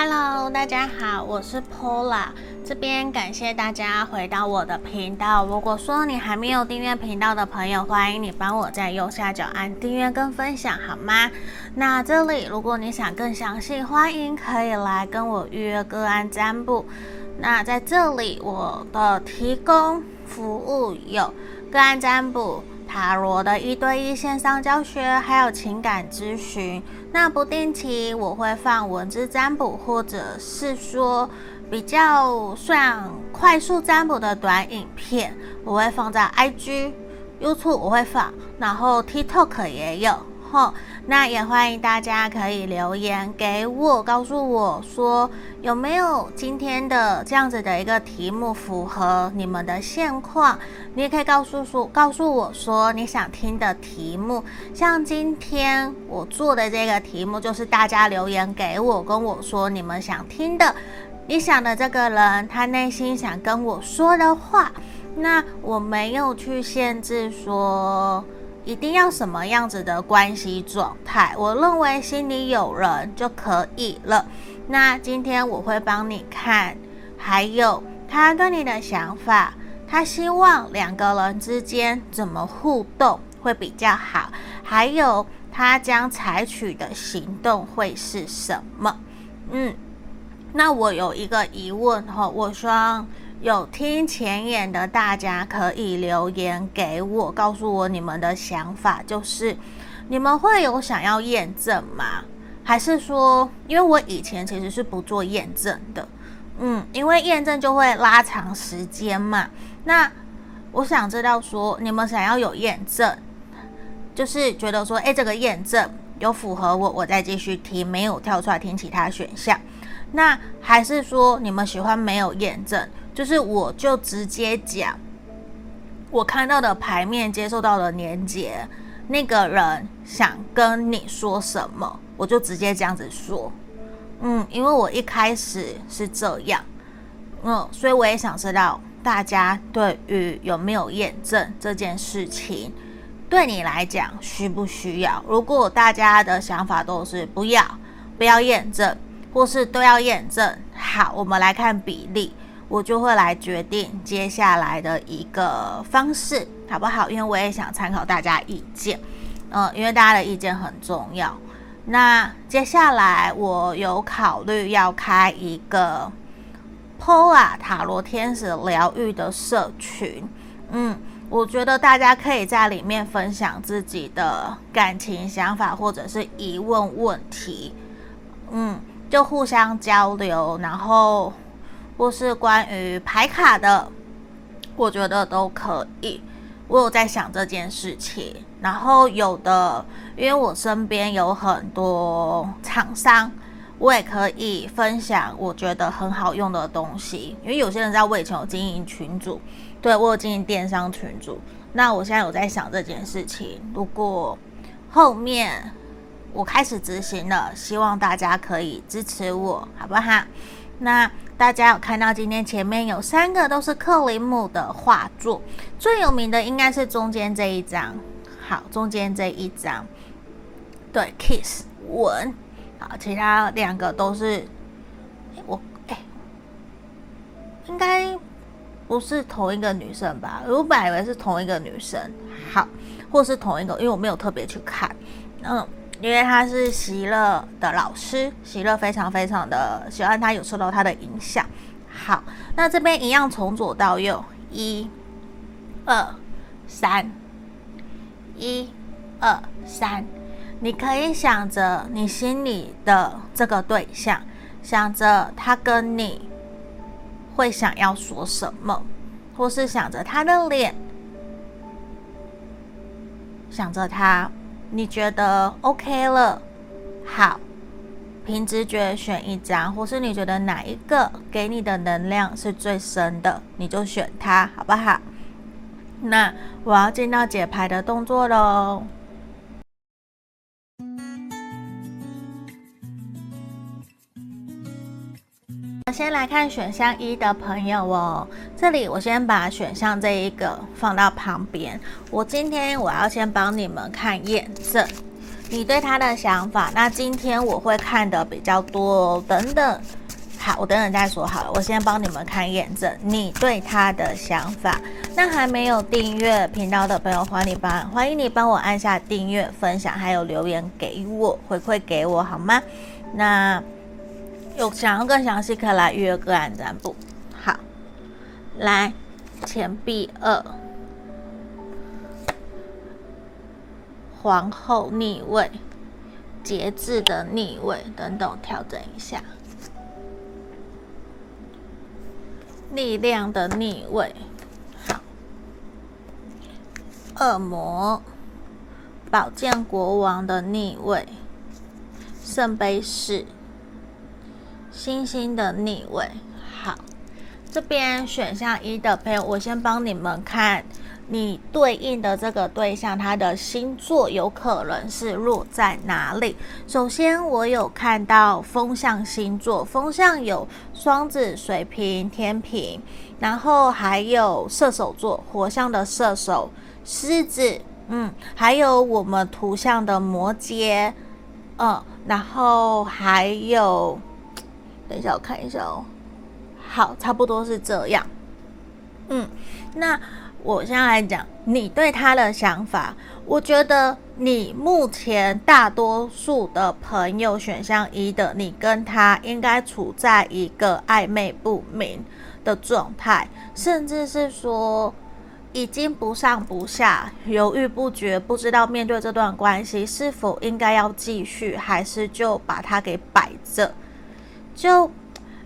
Hello，大家好，我是 Pola，这边感谢大家回到我的频道。如果说你还没有订阅频道的朋友，欢迎你帮我在右下角按订阅跟分享，好吗？那这里如果你想更详细，欢迎可以来跟我预约个案占卜。那在这里，我的提供服务有个案占卜。塔罗的一对一线上教学，还有情感咨询。那不定期我会放文字占卜，或者是说比较算快速占卜的短影片，我会放在 IG、YouTube，我会放，然后 TikTok 也有。吼，那也欢迎大家可以留言给我，告诉我说有没有今天的这样子的一个题目符合你们的现况。你也可以告诉说，告诉我说你想听的题目。像今天我做的这个题目，就是大家留言给我，跟我说你们想听的，你想的这个人他内心想跟我说的话。那我没有去限制说。一定要什么样子的关系状态？我认为心里有人就可以了。那今天我会帮你看，还有他对你的想法，他希望两个人之间怎么互动会比较好，还有他将采取的行动会是什么？嗯，那我有一个疑问哈，我说。有听前言的大家可以留言给我，告诉我你们的想法，就是你们会有想要验证吗？还是说，因为我以前其实是不做验证的，嗯，因为验证就会拉长时间嘛。那我想知道说，你们想要有验证，就是觉得说，诶，这个验证有符合我，我再继续听，没有跳出来听其他选项。那还是说，你们喜欢没有验证？就是我就直接讲，我看到的牌面，接受到的连接，那个人想跟你说什么，我就直接这样子说。嗯，因为我一开始是这样，嗯，所以我也想知道大家对于有没有验证这件事情，对你来讲需不需要？如果大家的想法都是不要，不要验证，或是都要验证，好，我们来看比例。我就会来决定接下来的一个方式，好不好？因为我也想参考大家意见，嗯，因为大家的意见很重要。那接下来我有考虑要开一个 Pola 塔罗天使疗愈的社群，嗯，我觉得大家可以在里面分享自己的感情想法或者是疑问问题，嗯，就互相交流，然后。或是关于排卡的，我觉得都可以。我有在想这件事情，然后有的，因为我身边有很多厂商，我也可以分享我觉得很好用的东西。因为有些人在我以前有经营群组，对，我有经营电商群组。那我现在有在想这件事情，如果后面我开始执行了，希望大家可以支持我，好不好？那。大家有看到今天前面有三个都是克林姆的画作，最有名的应该是中间这一张。好，中间这一张，对，kiss 吻。好，其他两个都是我哎，应该不是同一个女生吧？我本来以为是同一个女生，好，或是同一个，因为我没有特别去看，嗯。因为他是喜乐的老师，喜乐非常非常的喜欢他，有受到他的影响。好，那这边一样从左到右，一、二、三，一、二、三。你可以想着你心里的这个对象，想着他跟你会想要说什么，或是想着他的脸，想着他。你觉得 OK 了？好，凭直觉选一张，或是你觉得哪一个给你的能量是最深的，你就选它，好不好？那我要进到解牌的动作喽。先来看选项一的朋友哦，这里我先把选项这一个放到旁边。我今天我要先帮你们看验证，你对他的想法。那今天我会看的比较多哦，等等。好，我等等再说好了。我先帮你们看验证你对他的想法。那还没有订阅频道的朋友，欢迎你帮欢迎你帮我按下订阅、分享，还有留言给我回馈给我好吗？那有想要更详细，可以来预约个案占卜。好，来钱币二，皇后逆位，节制的逆位，等等调整一下。力量的逆位，好。恶魔，宝剑国王的逆位，圣杯四，星星的逆位，好。这边选项一的朋友，我先帮你们看。你对应的这个对象，他的星座有可能是落在哪里？首先，我有看到风象星座，风象有双子、水瓶、天平，然后还有射手座，火象的射手、狮子，嗯，还有我们图像的摩羯，嗯，然后还有，等一下我看一下哦，好，差不多是这样，嗯，那。我现在来讲你对他的想法，我觉得你目前大多数的朋友选项一的，你跟他应该处在一个暧昧不明的状态，甚至是说已经不上不下，犹豫不决，不知道面对这段关系是否应该要继续，还是就把它给摆着，就。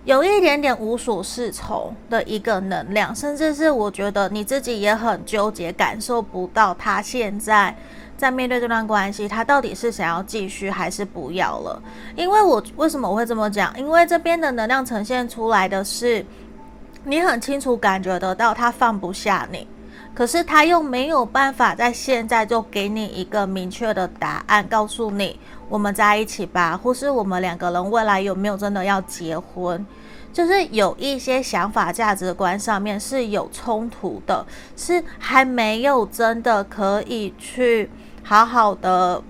有一点点无所适从的一个能量，甚至是我觉得你自己也很纠结，感受不到他现在在面对这段关系，他到底是想要继续还是不要了。因为我为什么我会这么讲？因为这边的能量呈现出来的是，你很清楚感觉得到他放不下你，可是他又没有办法在现在就给你一个明确的答案，告诉你。我们在一起吧，或是我们两个人未来有没有真的要结婚？就是有一些想法、价值观上面是有冲突的，是还没有真的可以去好好的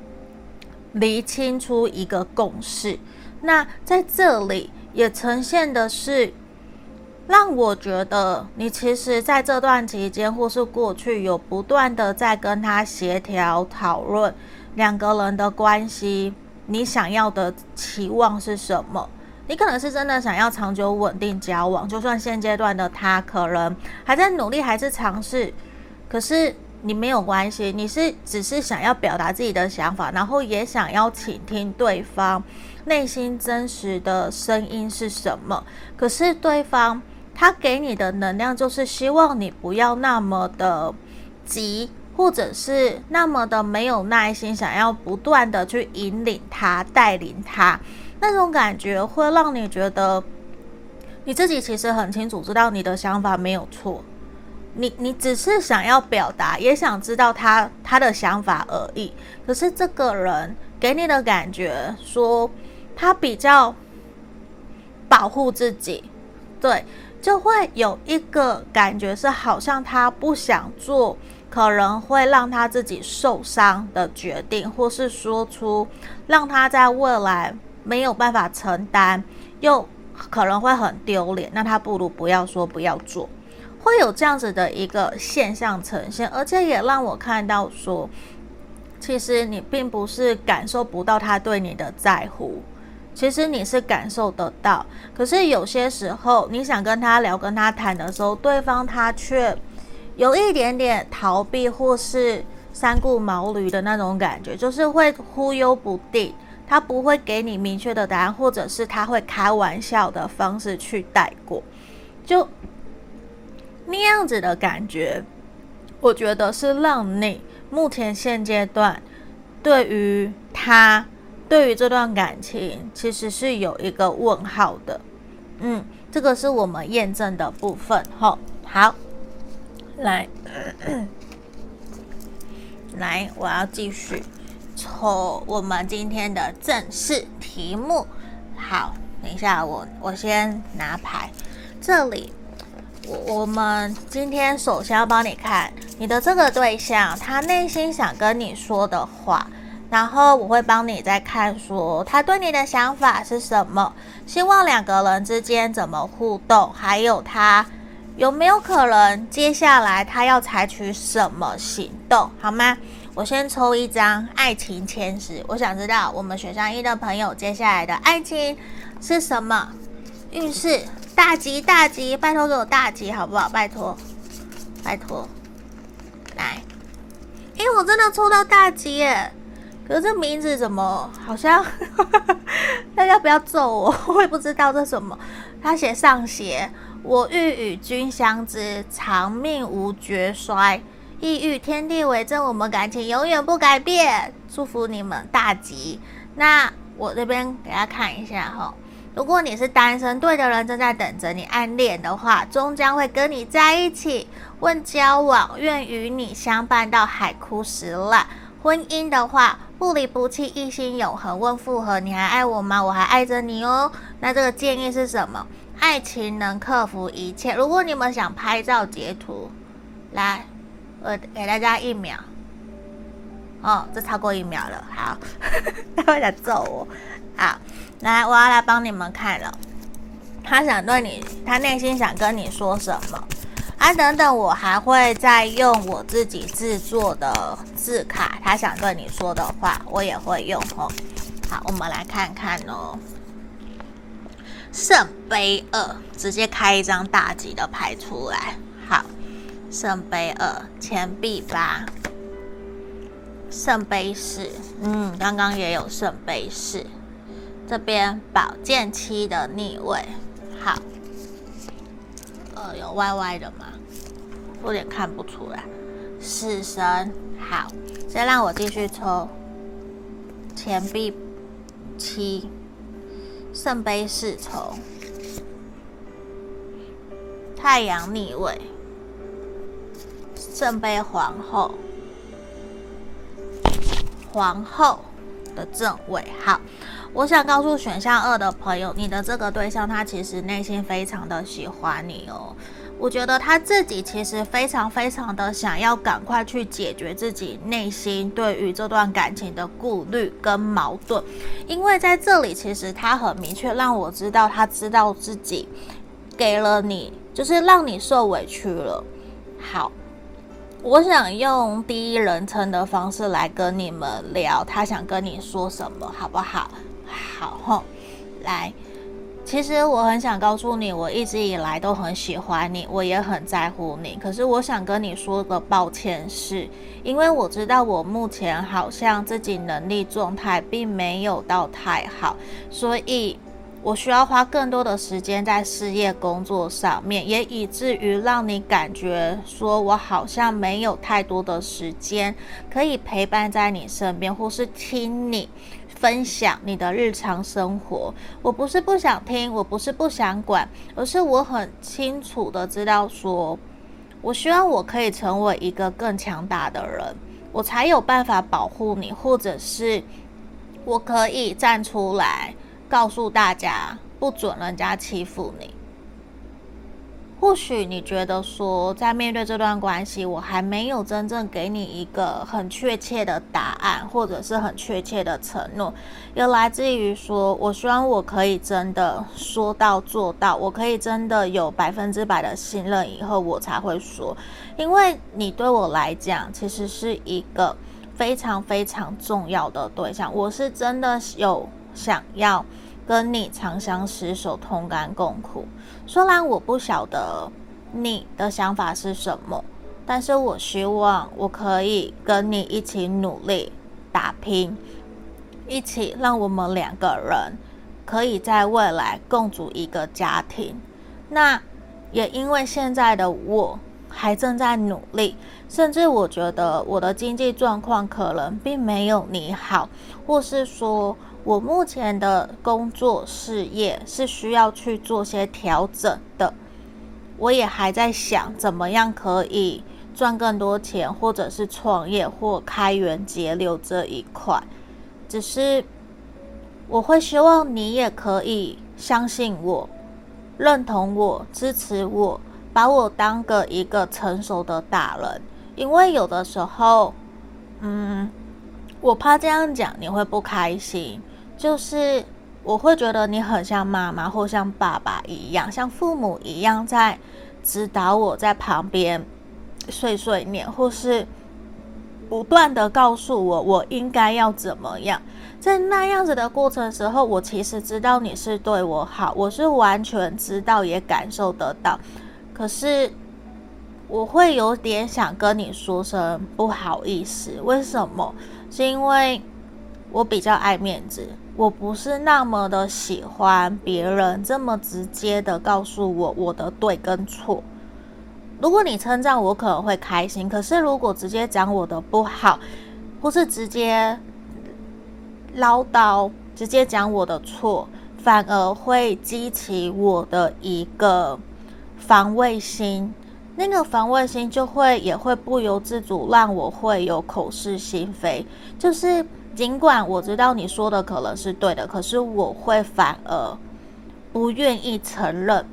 厘清出一个共识。那在这里也呈现的是，让我觉得你其实在这段期间或是过去有不断的在跟他协调讨论。两个人的关系，你想要的期望是什么？你可能是真的想要长久稳定交往，就算现阶段的他可能还在努力，还是尝试，可是你没有关系，你是只是想要表达自己的想法，然后也想要倾听对方内心真实的声音是什么。可是对方他给你的能量就是希望你不要那么的急。或者是那么的没有耐心，想要不断的去引领他、带领他，那种感觉会让你觉得你自己其实很清楚知道你的想法没有错，你你只是想要表达，也想知道他他的想法而已。可是这个人给你的感觉说他比较保护自己，对，就会有一个感觉是好像他不想做。可能会让他自己受伤的决定，或是说出让他在未来没有办法承担，又可能会很丢脸。那他不如不要说，不要做，会有这样子的一个现象呈现，而且也让我看到说，其实你并不是感受不到他对你的在乎，其实你是感受得到。可是有些时候，你想跟他聊、跟他谈的时候，对方他却。有一点点逃避或是三顾茅庐的那种感觉，就是会忽悠不定，他不会给你明确的答案，或者是他会开玩笑的方式去带过，就那样子的感觉，我觉得是让你目前现阶段对于他，对于这段感情，其实是有一个问号的。嗯，这个是我们验证的部分。吼，好。来，来，我要继续抽我们今天的正式题目。好，等一下我，我我先拿牌。这里，我我们今天首先要帮你看你的这个对象，他内心想跟你说的话，然后我会帮你再看说他对你的想法是什么，希望两个人之间怎么互动，还有他有没有可能接下来他要采取什么行动，好吗？我先抽一张爱情签诗，我想知道我们选项一的朋友接下来的爱情是什么运势？大吉大吉，拜托给我大吉好不好？拜托，拜托，来，哎，我真的抽到大吉耶！可这名字怎么好像？大家不要揍我，我也不知道这什么。他写上写，我欲与君相知，长命无绝衰。意欲天地为证，我们感情永远不改变。祝福你们大吉。那我这边给大家看一下哈，如果你是单身，对的人正在等着你暗恋的话，终将会跟你在一起。问交往，愿与你相伴到海枯石烂。婚姻的话，不离不弃，一心永恒。问复合，你还爱我吗？我还爱着你哦。那这个建议是什么？爱情能克服一切。如果你们想拍照截图，来，我给大家一秒。哦，这超过一秒了。好，他会来揍我。好，来，我要来帮你们看了。他想对你，他内心想跟你说什么？啊，等等，我还会再用我自己制作的字卡，他想对你说的话，我也会用哦。好，我们来看看哦。圣杯二，直接开一张大吉的牌出来。好，圣杯二，钱币八，圣杯四，嗯，刚刚也有圣杯四，这边宝剑七的逆位，好。有歪歪的吗？有点看不出来。死神，好，先让我继续抽。钱币七，圣杯四抽，太阳逆位，圣杯皇后，皇后的正位，好。我想告诉选项二的朋友，你的这个对象他其实内心非常的喜欢你哦。我觉得他自己其实非常非常的想要赶快去解决自己内心对于这段感情的顾虑跟矛盾，因为在这里其实他很明确让我知道，他知道自己给了你，就是让你受委屈了。好。我想用第一人称的方式来跟你们聊，他想跟你说什么，好不好？好，来，其实我很想告诉你，我一直以来都很喜欢你，我也很在乎你。可是我想跟你说个抱歉是，因为我知道我目前好像自己能力状态并没有到太好，所以。我需要花更多的时间在事业工作上面，也以至于让你感觉说我好像没有太多的时间可以陪伴在你身边，或是听你分享你的日常生活。我不是不想听，我不是不想管，而是我很清楚的知道说，我希望我可以成为一个更强大的人，我才有办法保护你，或者是我可以站出来。告诉大家，不准人家欺负你。或许你觉得说，在面对这段关系，我还没有真正给你一个很确切的答案，或者是很确切的承诺，也来自于说，我希望我可以真的说到做到，我可以真的有百分之百的信任，以后我才会说。因为你对我来讲，其实是一个非常非常重要的对象，我是真的有想要。跟你长相厮守，同甘共苦。虽然我不晓得你的想法是什么，但是我希望我可以跟你一起努力打拼，一起让我们两个人可以在未来共组一个家庭。那也因为现在的我还正在努力，甚至我觉得我的经济状况可能并没有你好，或是说。我目前的工作事业是需要去做些调整的，我也还在想怎么样可以赚更多钱，或者是创业或开源节流这一块。只是我会希望你也可以相信我，认同我，支持我，把我当个一个成熟的大人，因为有的时候，嗯。我怕这样讲你会不开心，就是我会觉得你很像妈妈或像爸爸一样，像父母一样在指导我在旁边碎碎念，或是不断的告诉我我应该要怎么样。在那样子的过程时候，我其实知道你是对我好，我是完全知道也感受得到，可是。我会有点想跟你说声不好意思，为什么？是因为我比较爱面子，我不是那么的喜欢别人这么直接的告诉我我的对跟错。如果你称赞我，可能会开心；可是如果直接讲我的不好，或是直接唠叨，直接讲我的错，反而会激起我的一个防卫心。那个防卫心就会也会不由自主让我会有口是心非，就是尽管我知道你说的可能是对的，可是我会反而不愿意承认，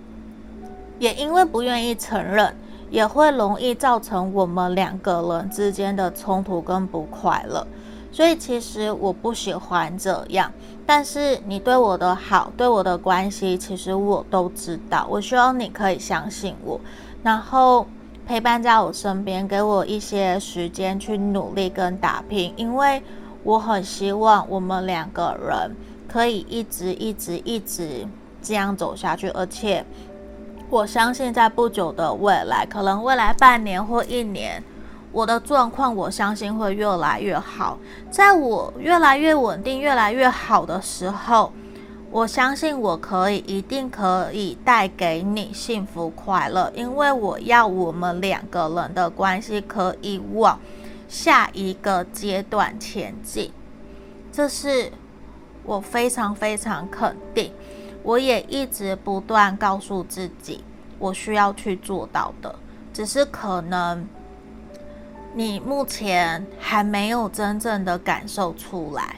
也因为不愿意承认，也会容易造成我们两个人之间的冲突跟不快乐。所以其实我不喜欢这样，但是你对我的好，对我的关系，其实我都知道。我希望你可以相信我。然后陪伴在我身边，给我一些时间去努力跟打拼，因为我很希望我们两个人可以一直、一直、一直这样走下去。而且我相信，在不久的未来，可能未来半年或一年，我的状况我相信会越来越好。在我越来越稳定、越来越好的时候。我相信我可以，一定可以带给你幸福快乐，因为我要我们两个人的关系可以往下一个阶段前进，这是我非常非常肯定，我也一直不断告诉自己，我需要去做到的，只是可能你目前还没有真正的感受出来，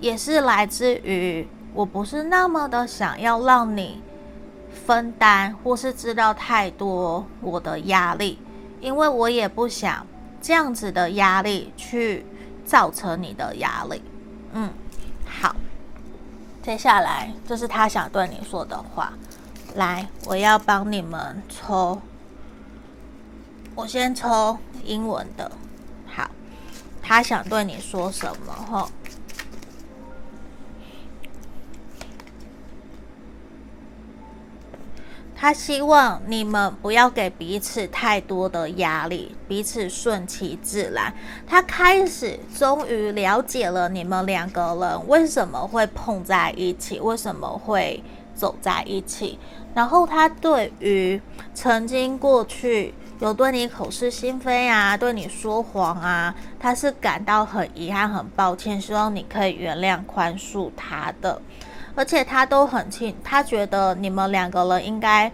也是来自于。我不是那么的想要让你分担，或是知道太多我的压力，因为我也不想这样子的压力去造成你的压力。嗯，好，接下来这是他想对你说的话。来，我要帮你们抽，我先抽英文的。好，他想对你说什么？吼。他希望你们不要给彼此太多的压力，彼此顺其自然。他开始终于了解了你们两个人为什么会碰在一起，为什么会走在一起。然后他对于曾经过去有对你口是心非啊，对你说谎啊，他是感到很遗憾、很抱歉，希望你可以原谅、宽恕他的。而且他都很清，他觉得你们两个人应该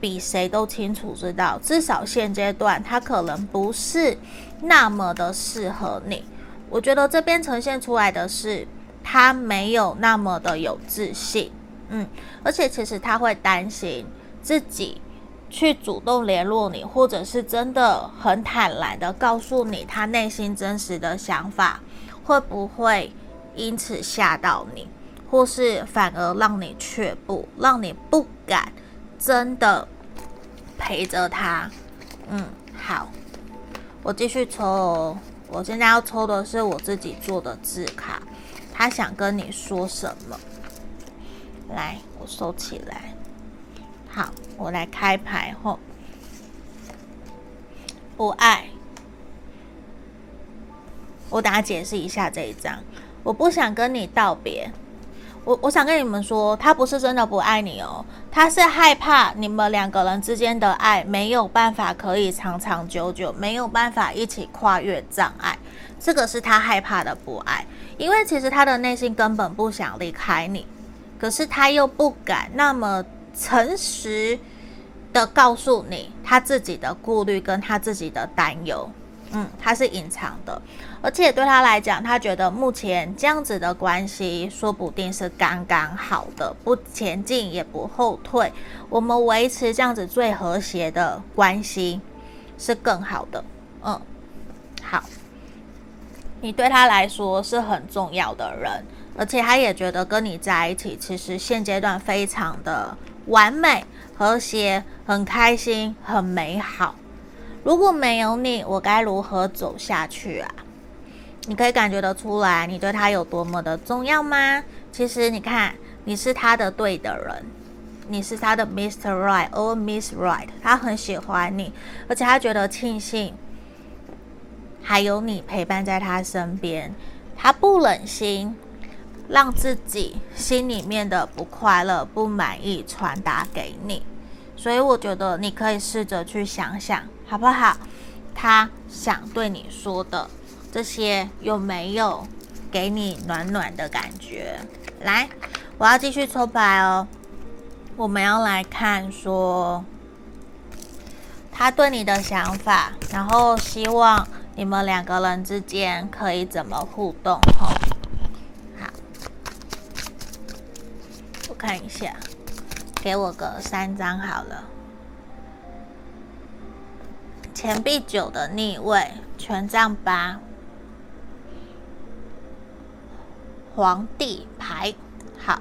比谁都清楚知道，至少现阶段他可能不是那么的适合你。我觉得这边呈现出来的是他没有那么的有自信，嗯，而且其实他会担心自己去主动联络你，或者是真的很坦然的告诉你他内心真实的想法，会不会因此吓到你？或是反而让你却步，让你不敢真的陪着他。嗯，好，我继续抽哦。我现在要抽的是我自己做的字卡，他想跟你说什么？来，我收起来。好，我来开牌后，不爱。我等下解释一下这一张。我不想跟你道别。我我想跟你们说，他不是真的不爱你哦，他是害怕你们两个人之间的爱没有办法可以长长久久，没有办法一起跨越障碍，这个是他害怕的不爱。因为其实他的内心根本不想离开你，可是他又不敢那么诚实的告诉你他自己的顾虑跟他自己的担忧。嗯，他是隐藏的，而且对他来讲，他觉得目前这样子的关系说不定是刚刚好的，不前进也不后退，我们维持这样子最和谐的关系是更好的。嗯，好，你对他来说是很重要的人，而且他也觉得跟你在一起，其实现阶段非常的完美、和谐、很开心、很美好。如果没有你，我该如何走下去啊？你可以感觉得出来，你对他有多么的重要吗？其实你看，你是他的对的人，你是他的 Mr. Right or Miss Right，他很喜欢你，而且他觉得庆幸还有你陪伴在他身边，他不忍心让自己心里面的不快乐、不满意传达给你，所以我觉得你可以试着去想想。好不好？他想对你说的这些有没有给你暖暖的感觉？来，我要继续抽牌哦。我们要来看说他对你的想法，然后希望你们两个人之间可以怎么互动？好，我看一下，给我个三张好了。钱币九的逆位，权杖八，皇帝牌。好，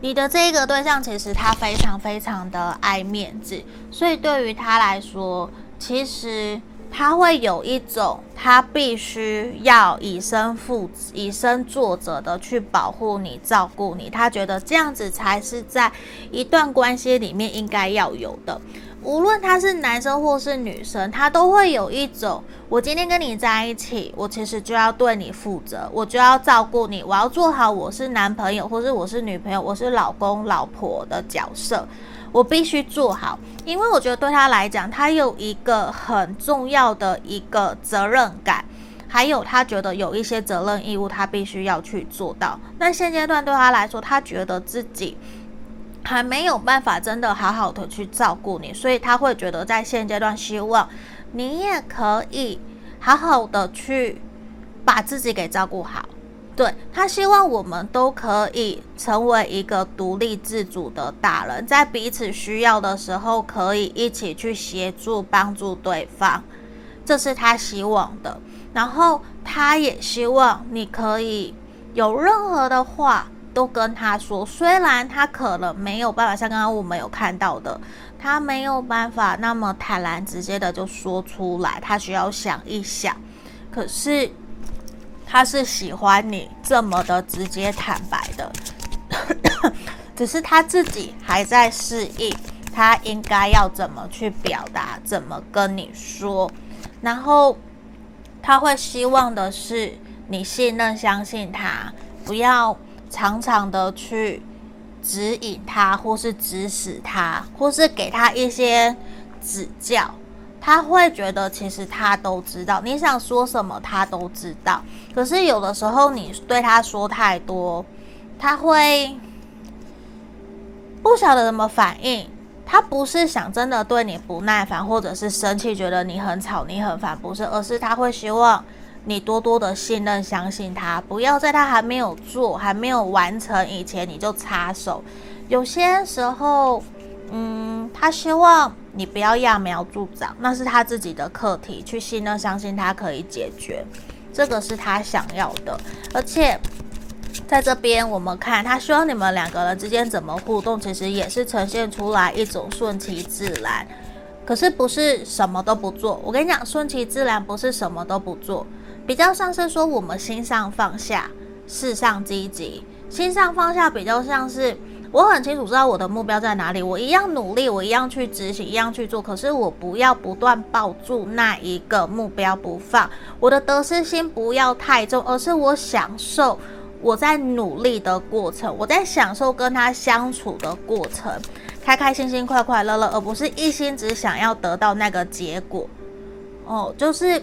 你的这个对象其实他非常非常的爱面子，所以对于他来说，其实他会有一种他必须要以身负以身作则的去保护你、照顾你。他觉得这样子才是在一段关系里面应该要有的。无论他是男生或是女生，他都会有一种，我今天跟你在一起，我其实就要对你负责，我就要照顾你，我要做好我是男朋友或是我是女朋友，我是老公老婆的角色，我必须做好，因为我觉得对他来讲，他有一个很重要的一个责任感，还有他觉得有一些责任义务，他必须要去做到。那现阶段对他来说，他觉得自己。还没有办法真的好好的去照顾你，所以他会觉得在现阶段希望你也可以好好的去把自己给照顾好。对，他希望我们都可以成为一个独立自主的大人，在彼此需要的时候可以一起去协助帮助对方，这是他希望的。然后他也希望你可以有任何的话。都跟他说，虽然他可能没有办法像刚刚我们有看到的，他没有办法那么坦然直接的就说出来，他需要想一想。可是他是喜欢你这么的直接坦白的，只是他自己还在适应，他应该要怎么去表达，怎么跟你说。然后他会希望的是你信任、相信他，不要。常常的去指引他，或是指使他，或是给他一些指教，他会觉得其实他都知道，你想说什么他都知道。可是有的时候你对他说太多，他会不晓得怎么反应。他不是想真的对你不耐烦，或者是生气，觉得你很吵，你很烦，不是，而是他会希望。你多多的信任、相信他，不要在他还没有做、还没有完成以前你就插手。有些时候，嗯，他希望你不要揠苗助长，那是他自己的课题，去信任、相信他可以解决，这个是他想要的。而且在这边，我们看他希望你们两个人之间怎么互动，其实也是呈现出来一种顺其自然。可是不是什么都不做。我跟你讲，顺其自然不是什么都不做。比较像是说，我们心上放下，事上积极。心上放下比较像是，我很清楚知道我的目标在哪里，我一样努力，我一样去执行，一样去做。可是我不要不断抱住那一个目标不放，我的得失心不要太重，而是我享受我在努力的过程，我在享受跟他相处的过程，开开心心、快快乐乐，而不是一心只想要得到那个结果。哦，就是。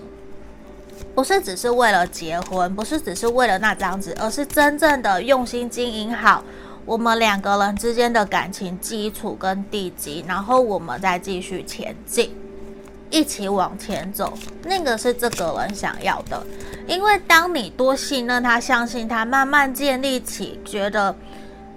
不是只是为了结婚，不是只是为了那张纸，而是真正的用心经营好我们两个人之间的感情基础跟地基，然后我们再继续前进，一起往前走。那个是这个人想要的，因为当你多信任他、相信他，慢慢建立起觉得。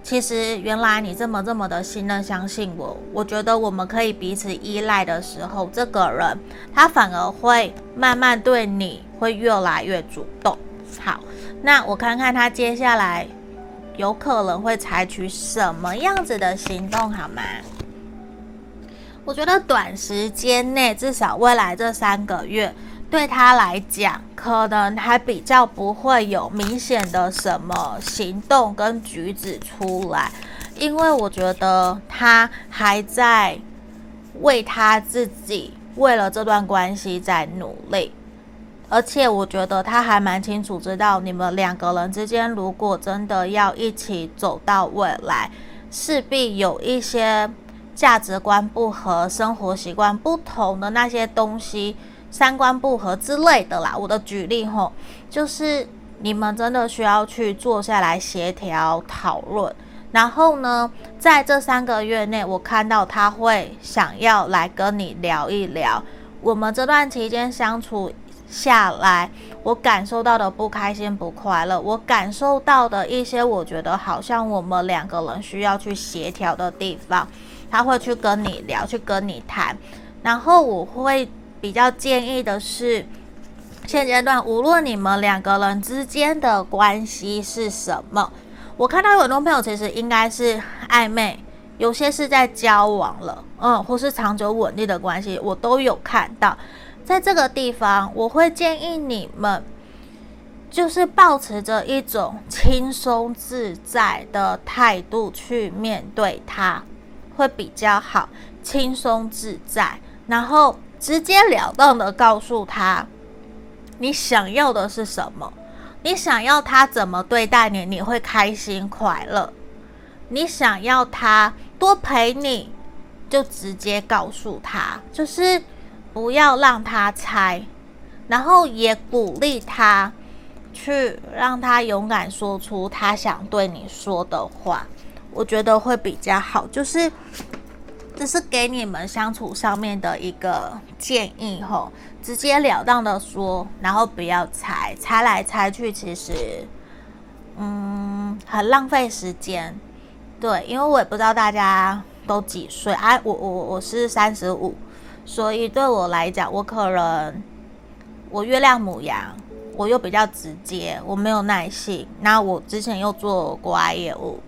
其实原来你这么这么的信任相信我，我觉得我们可以彼此依赖的时候，这个人他反而会慢慢对你会越来越主动。好，那我看看他接下来有可能会采取什么样子的行动，好吗？我觉得短时间内，至少未来这三个月，对他来讲，可能还比较不会有明显的什么行动跟举止出来，因为我觉得他还在为他自己，为了这段关系在努力。而且我觉得他还蛮清楚知道，你们两个人之间如果真的要一起走到未来，势必有一些价值观不合、生活习惯不同的那些东西、三观不合之类的啦。我的举例吼，就是你们真的需要去坐下来协调讨论。然后呢，在这三个月内，我看到他会想要来跟你聊一聊，我们这段期间相处下来，我感受到的不开心、不快乐，我感受到的一些我觉得好像我们两个人需要去协调的地方，他会去跟你聊，去跟你谈。然后我会比较建议的是，现阶段无论你们两个人之间的关系是什么，我看到有很多朋友其实应该是暧昧，有些是在交往了，嗯，或是长久稳定的关系，我都有看到。在这个地方，我会建议你们，就是保持着一种轻松自在的态度去面对它，会比较好。轻松自在，然后直截了当的告诉他，你想要的是什么，你想要他怎么对待你，你会开心快乐。你想要他多陪你，就直接告诉他，就是。不要让他猜，然后也鼓励他去让他勇敢说出他想对你说的话，我觉得会比较好。就是只是给你们相处上面的一个建议吼，直截了当的说，然后不要猜，猜来猜去，其实嗯很浪费时间。对，因为我也不知道大家都几岁啊，我我我是三十五。所以对我来讲，我可能我月亮母羊，我又比较直接，我没有耐性。那我之前又做国外业务，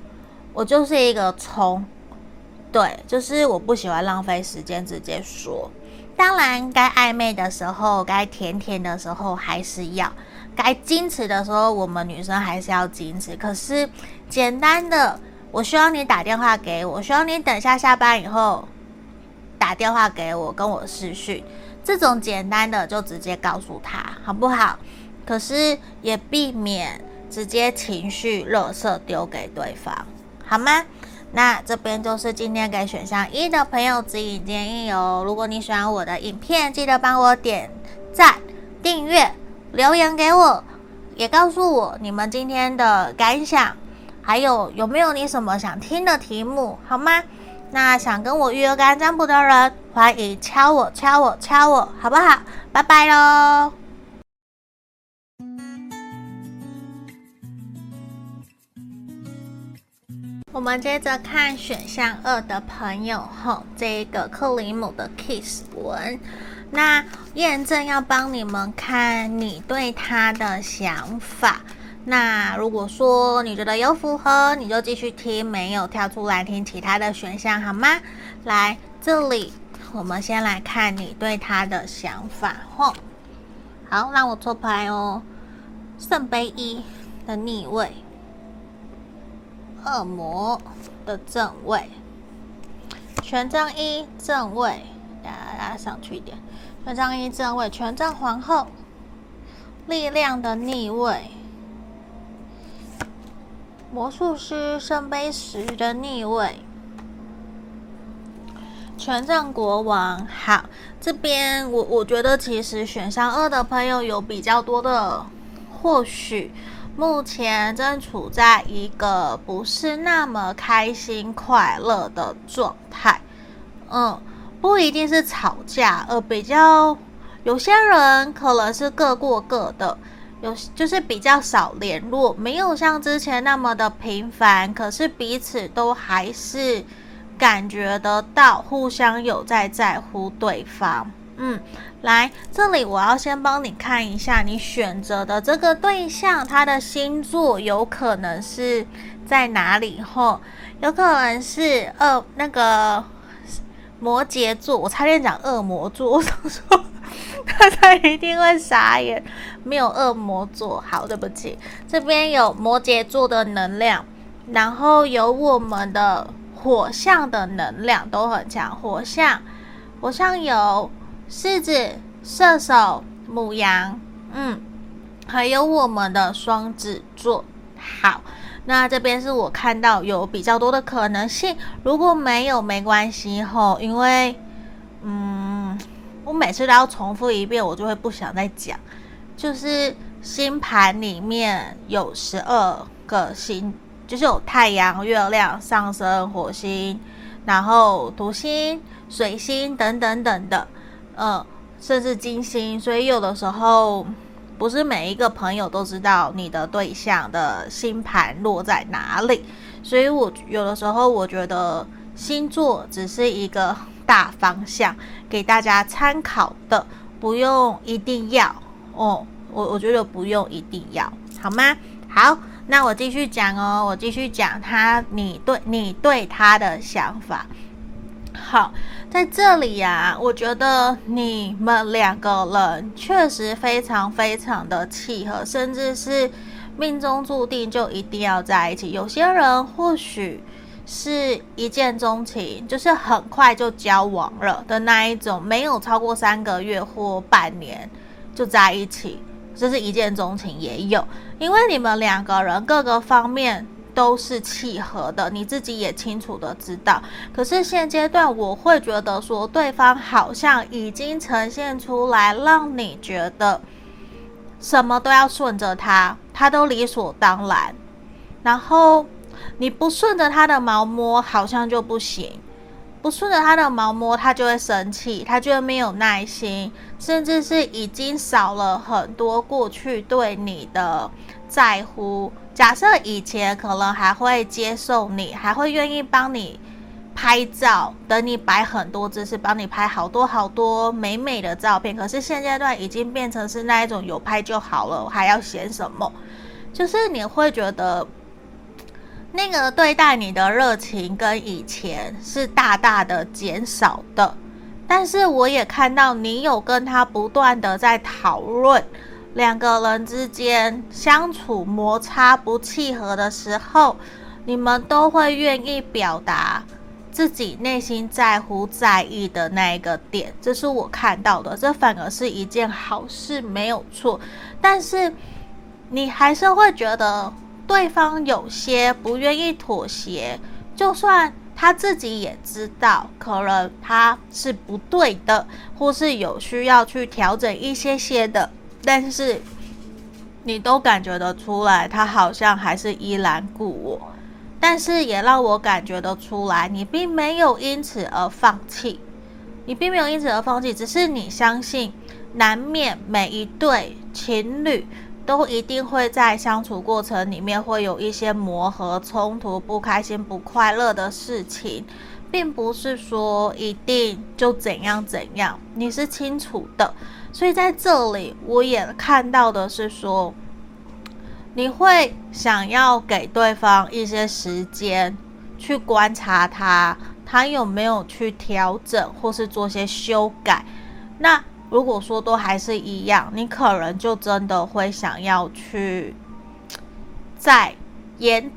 我就是一个冲，对，就是我不喜欢浪费时间，直接说。当然，该暧昧的时候，该甜甜的时候还是要，该矜持的时候，我们女生还是要矜持。可是简单的，我希望你打电话给我，希望你等下下班以后。打电话给我，跟我视讯，这种简单的就直接告诉他，好不好？可是也避免直接情绪垃圾丢给对方，好吗？那这边就是今天给选项一的朋友指引建议哦。如果你喜欢我的影片，记得帮我点赞、订阅、留言给我，也告诉我你们今天的感想，还有有没有你什么想听的题目，好吗？那想跟我预约个占卜的人，欢迎敲我敲我敲我，好不好？拜拜喽！我们接着看选项二的朋友吼，这一个克里姆的 kiss 文，那验证要帮你们看你对他的想法。那如果说你觉得有符合，你就继续听；没有跳出来听其他的选项，好吗？来这里，我们先来看你对他的想法。吼，好，让我抽牌哦。圣杯一的逆位，恶魔的正位，权杖一正位，大家拉上去一点。权杖一正位，权杖皇后，力量的逆位。魔术师圣杯十的逆位，权杖国王。好，这边我我觉得其实选项二的朋友有比较多的，或许目前正处在一个不是那么开心快乐的状态。嗯，不一定是吵架，而比较有些人可能是各过各的。有就是比较少联络，没有像之前那么的频繁，可是彼此都还是感觉得到互相有在在乎对方。嗯，来这里，我要先帮你看一下你选择的这个对象，他的星座有可能是在哪里？吼，有可能是恶那个摩羯座，我差点讲恶魔座，我想说大家一定会傻眼，没有恶魔座，好，对不起，这边有摩羯座的能量，然后有我们的火象的能量都很强，火象，火象有。狮子、射手、母羊，嗯，还有我们的双子座。好，那这边是我看到有比较多的可能性。如果没有，没关系吼，因为，嗯，我每次都要重复一遍，我就会不想再讲。就是星盘里面有十二个星，就是有太阳、月亮、上升、火星，然后土星、水星等等等的。嗯，甚至金星，所以有的时候不是每一个朋友都知道你的对象的星盘落在哪里，所以我有的时候我觉得星座只是一个大方向，给大家参考的，不用一定要哦。我我觉得不用一定要，好吗？好，那我继续讲哦，我继续讲他，你对你对他的想法。好，在这里呀、我觉得你们两个人确实非常非常的契合，甚至是命中注定就一定要在一起。有些人或许是一见钟情，就是很快就交往了的那一种，没有超过三个月或半年就在一起，这是一见钟情也有，因为你们两个人各个方面。都是契合的，你自己也清楚的知道。可是现阶段，我会觉得说，对方好像已经呈现出来，让你觉得什么都要顺着他，他都理所当然。然后你不顺着他的毛摸，好像就不行；不顺着他的毛摸，他就会生气，他就会没有耐心，甚至是已经少了很多过去对你的在乎。假设以前可能还会接受你，还会愿意帮你拍照，等你摆很多姿势，帮你拍好多好多美美的照片。可是现阶段已经变成是那一种有拍就好了，还要嫌什么？就是你会觉得那个对待你的热情跟以前是大大的减少的。但是我也看到你有跟他不断的在讨论。两个人之间相处摩擦不契合的时候，你们都会愿意表达自己内心在乎、在意的那一个点，这是我看到的，这反而是一件好事，没有错。但是你还是会觉得对方有些不愿意妥协，就算他自己也知道可能他是不对的，或是有需要去调整一些些的。但是你都感觉得出来，他好像还是依然故我。但是也让我感觉得出来，你并没有因此而放弃，你并没有因此而放弃，只是你相信，难免每一对情侣都一定会在相处过程里面会有一些磨合、冲突、不开心、不快乐的事情，并不是说一定就怎样怎样，你是清楚的。所以在这里，我也看到的是说，你会想要给对方一些时间去观察他，他有没有去调整或是做些修改。那如果说都还是一样，你可能就真的会想要去再严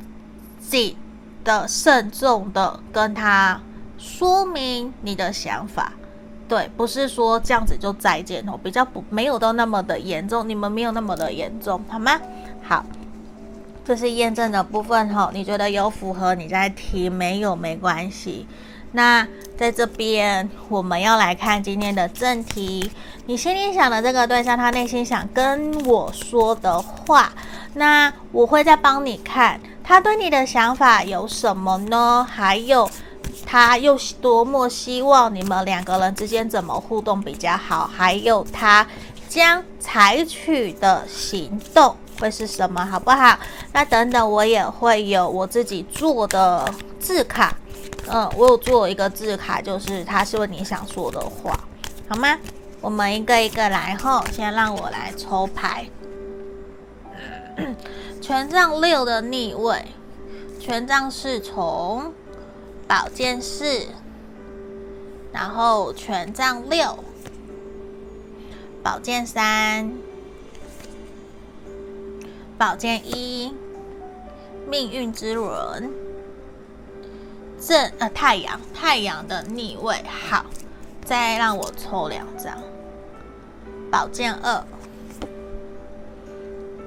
谨的、慎重的跟他说明你的想法。对，不是说这样子就再见哦，比较不没有到那么的严重，你们没有那么的严重，好吗？好，这是验证的部分哈，你觉得有符合，你再提，没有没关系。那在这边我们要来看今天的正题，你心里想的这个对象，他内心想跟我说的话，那我会再帮你看他对你的想法有什么呢？还有。他又多么希望你们两个人之间怎么互动比较好？还有他将采取的行动会是什么？好不好？那等等我也会有我自己做的字卡，嗯，我有做一个字卡，就是他说你想说的话，好吗？我们一个一个来后，先让我来抽牌。权杖六的逆位，权杖侍从，宝剑四，然后权杖六，宝剑三，宝剑一，命运之轮。正呃太阳。太阳的逆位，好，再让我抽两张，宝剑二，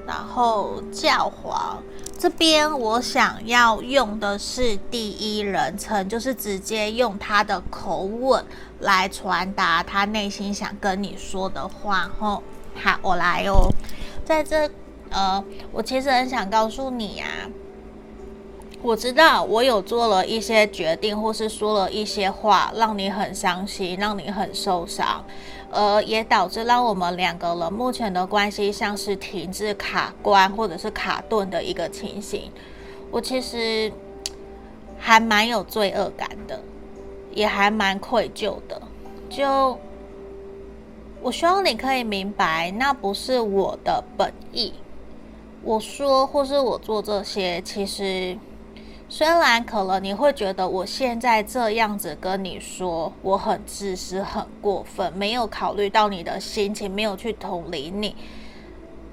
然后教皇。这边我想要用的是第一人称，就是直接用他的口吻来传达他内心想跟你说的话。吼，好，我来哦，在这呃，我其实很想告诉你啊。我知道我有做了一些决定，或是说了一些话，让你很伤心，让你很受伤，呃，也导致让我们两个人目前的关系像是停滞、卡关或者是卡顿的一个情形。我其实还蛮有罪恶感的，也还蛮愧疚的。就我希望你可以明白，那不是我的本意。我说或是我做这些，其实。虽然可能你会觉得我现在这样子跟你说，我很自私、很过分，没有考虑到你的心情，没有去同理你。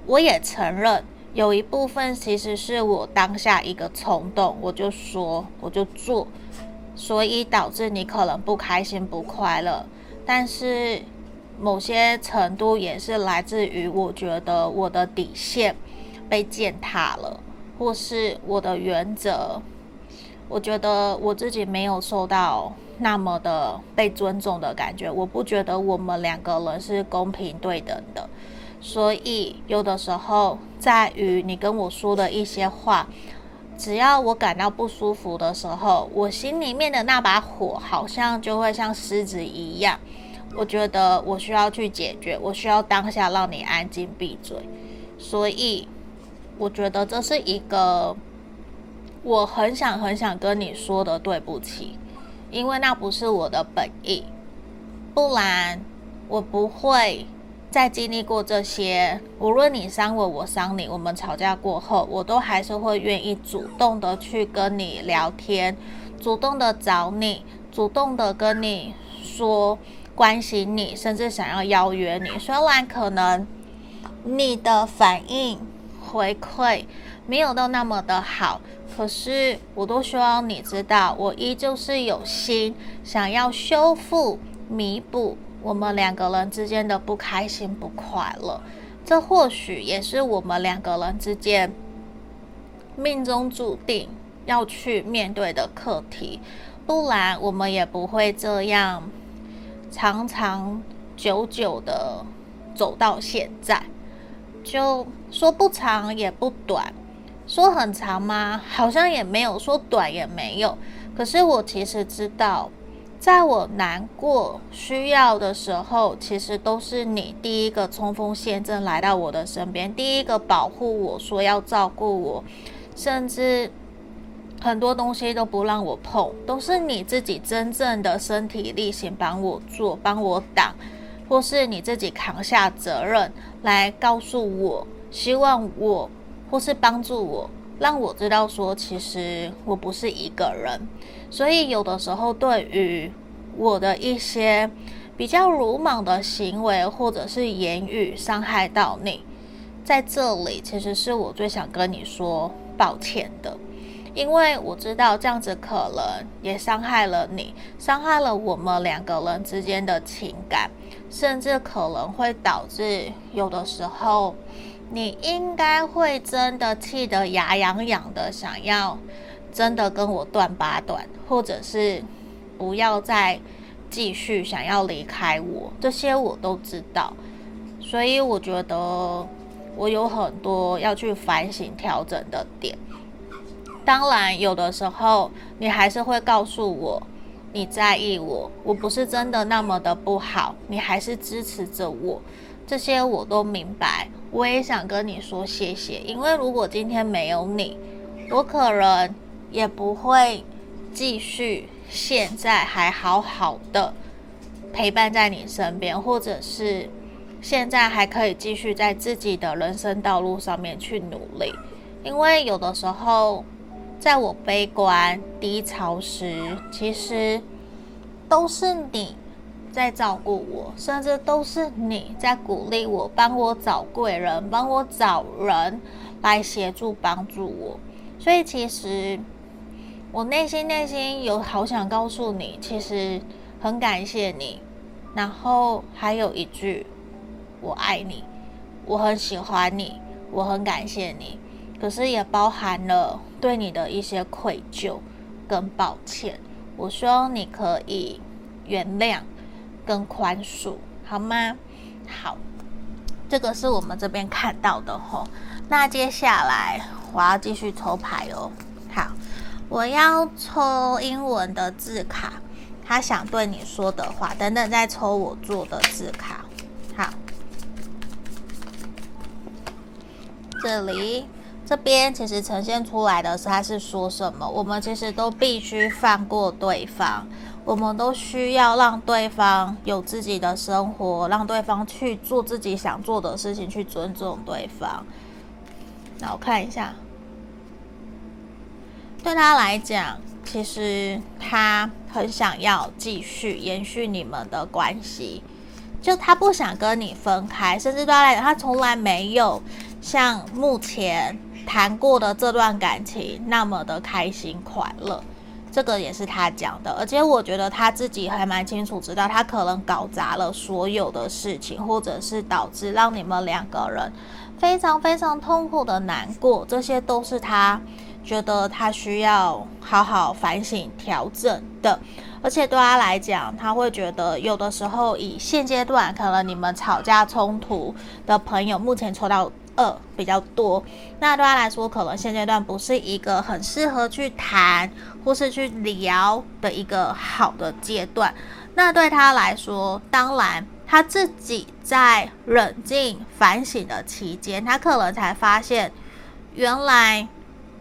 我也承认有一部分其实是我当下一个冲动，我就说，我就做，所以导致你可能不开心、不快乐。但是某些程度也是来自于我觉得我的底线被践踏了，或是我的原则。我觉得我自己没有受到那么的被尊重的感觉，我不觉得我们两个人是公平对等的，所以有的时候在于你跟我说的一些话，只要我感到不舒服的时候，我心里面的那把火好像就会像狮子一样，我觉得我需要去解决，我需要当下让你安静闭嘴，所以我觉得这是一个。我很想很想跟你说的对不起，因为那不是我的本意，不然我不会再经历过这些。无论你伤我，我伤你，我们吵架过后，我都还是会愿意主动的去跟你聊天，主动的找你，主动的跟你说关心你，甚至想要邀约你。虽然可能你的反应回馈没有到那么的好。可是，我都希望你知道，我依旧是有心想要修复、弥补我们两个人之间的不开心、不快乐。这或许也是我们两个人之间命中注定要去面对的课题，不然我们也不会这样长长久久的走到现在。就说不长也不短。说很长吗？好像也没有，说短也没有。可是我其实知道，在我难过需要的时候，其实都是你第一个冲锋陷阵来到我的身边，第一个保护我，说要照顾我，甚至很多东西都不让我碰，都是你自己真正的身体力行帮我做，帮我挡，或是你自己扛下责任来告诉我，希望我。或是帮助我，让我知道说，其实我不是一个人。所以有的时候，对于我的一些比较鲁莽的行为或者是言语伤害到你，在这里其实是我最想跟你说抱歉的，因为我知道这样子可能也伤害了你，伤害了我们两个人之间的情感，甚至可能会导致有的时候。你应该会真的气得牙痒痒的，想要真的跟我断八断，或者是不要再继续想要离开我，这些我都知道。所以我觉得我有很多要去反省调整的点。当然，有的时候你还是会告诉我你在意我，我不是真的那么的不好，你还是支持着我。这些我都明白，我也想跟你说谢谢，因为如果今天没有你，我可能也不会继续现在还好好的陪伴在你身边，或者是现在还可以继续在自己的人生道路上面去努力。因为有的时候，在我悲观低潮时，其实都是你在照顾我，甚至都是你在鼓励我，帮我找贵人，帮我找人来协助帮助我。所以其实我内心内心有好想告诉你，其实很感谢你。然后还有一句，我爱你，我很喜欢你，我很感谢你。可是也包含了对你的一些愧疚跟抱歉，我希望你可以原谅跟宽恕，好吗？好，这个是我们这边看到的吼。那接下来我要继续抽牌哦。好，我要抽英文的字卡，他想对你说的话，等等再抽我做的字卡。好，这里。这边其实呈现出来的是他是说什么？我们其实都必须放过对方，我们都需要让对方有自己的生活，让对方去做自己想做的事情，去尊重对方。那我看一下，对他来讲，其实他很想要继续延续你们的关系，就他不想跟你分开，甚至对他来讲，他从来没有像目前。谈过的这段感情那么的开心快乐，这个也是他讲的，而且我觉得他自己还蛮清楚知道，他可能搞砸了所有的事情，或者是导致让你们两个人非常非常痛苦的难过，这些都是他觉得他需要好好反省调整的，而且对他来讲，他会觉得有的时候以现阶段可能你们吵架冲突的朋友，目前抽到。二比较多，那对他来说，可能现阶段不是一个很适合去谈或是去聊的一个好的阶段。那对他来说，当然他自己在冷静反省的期间，他可能才发现，原来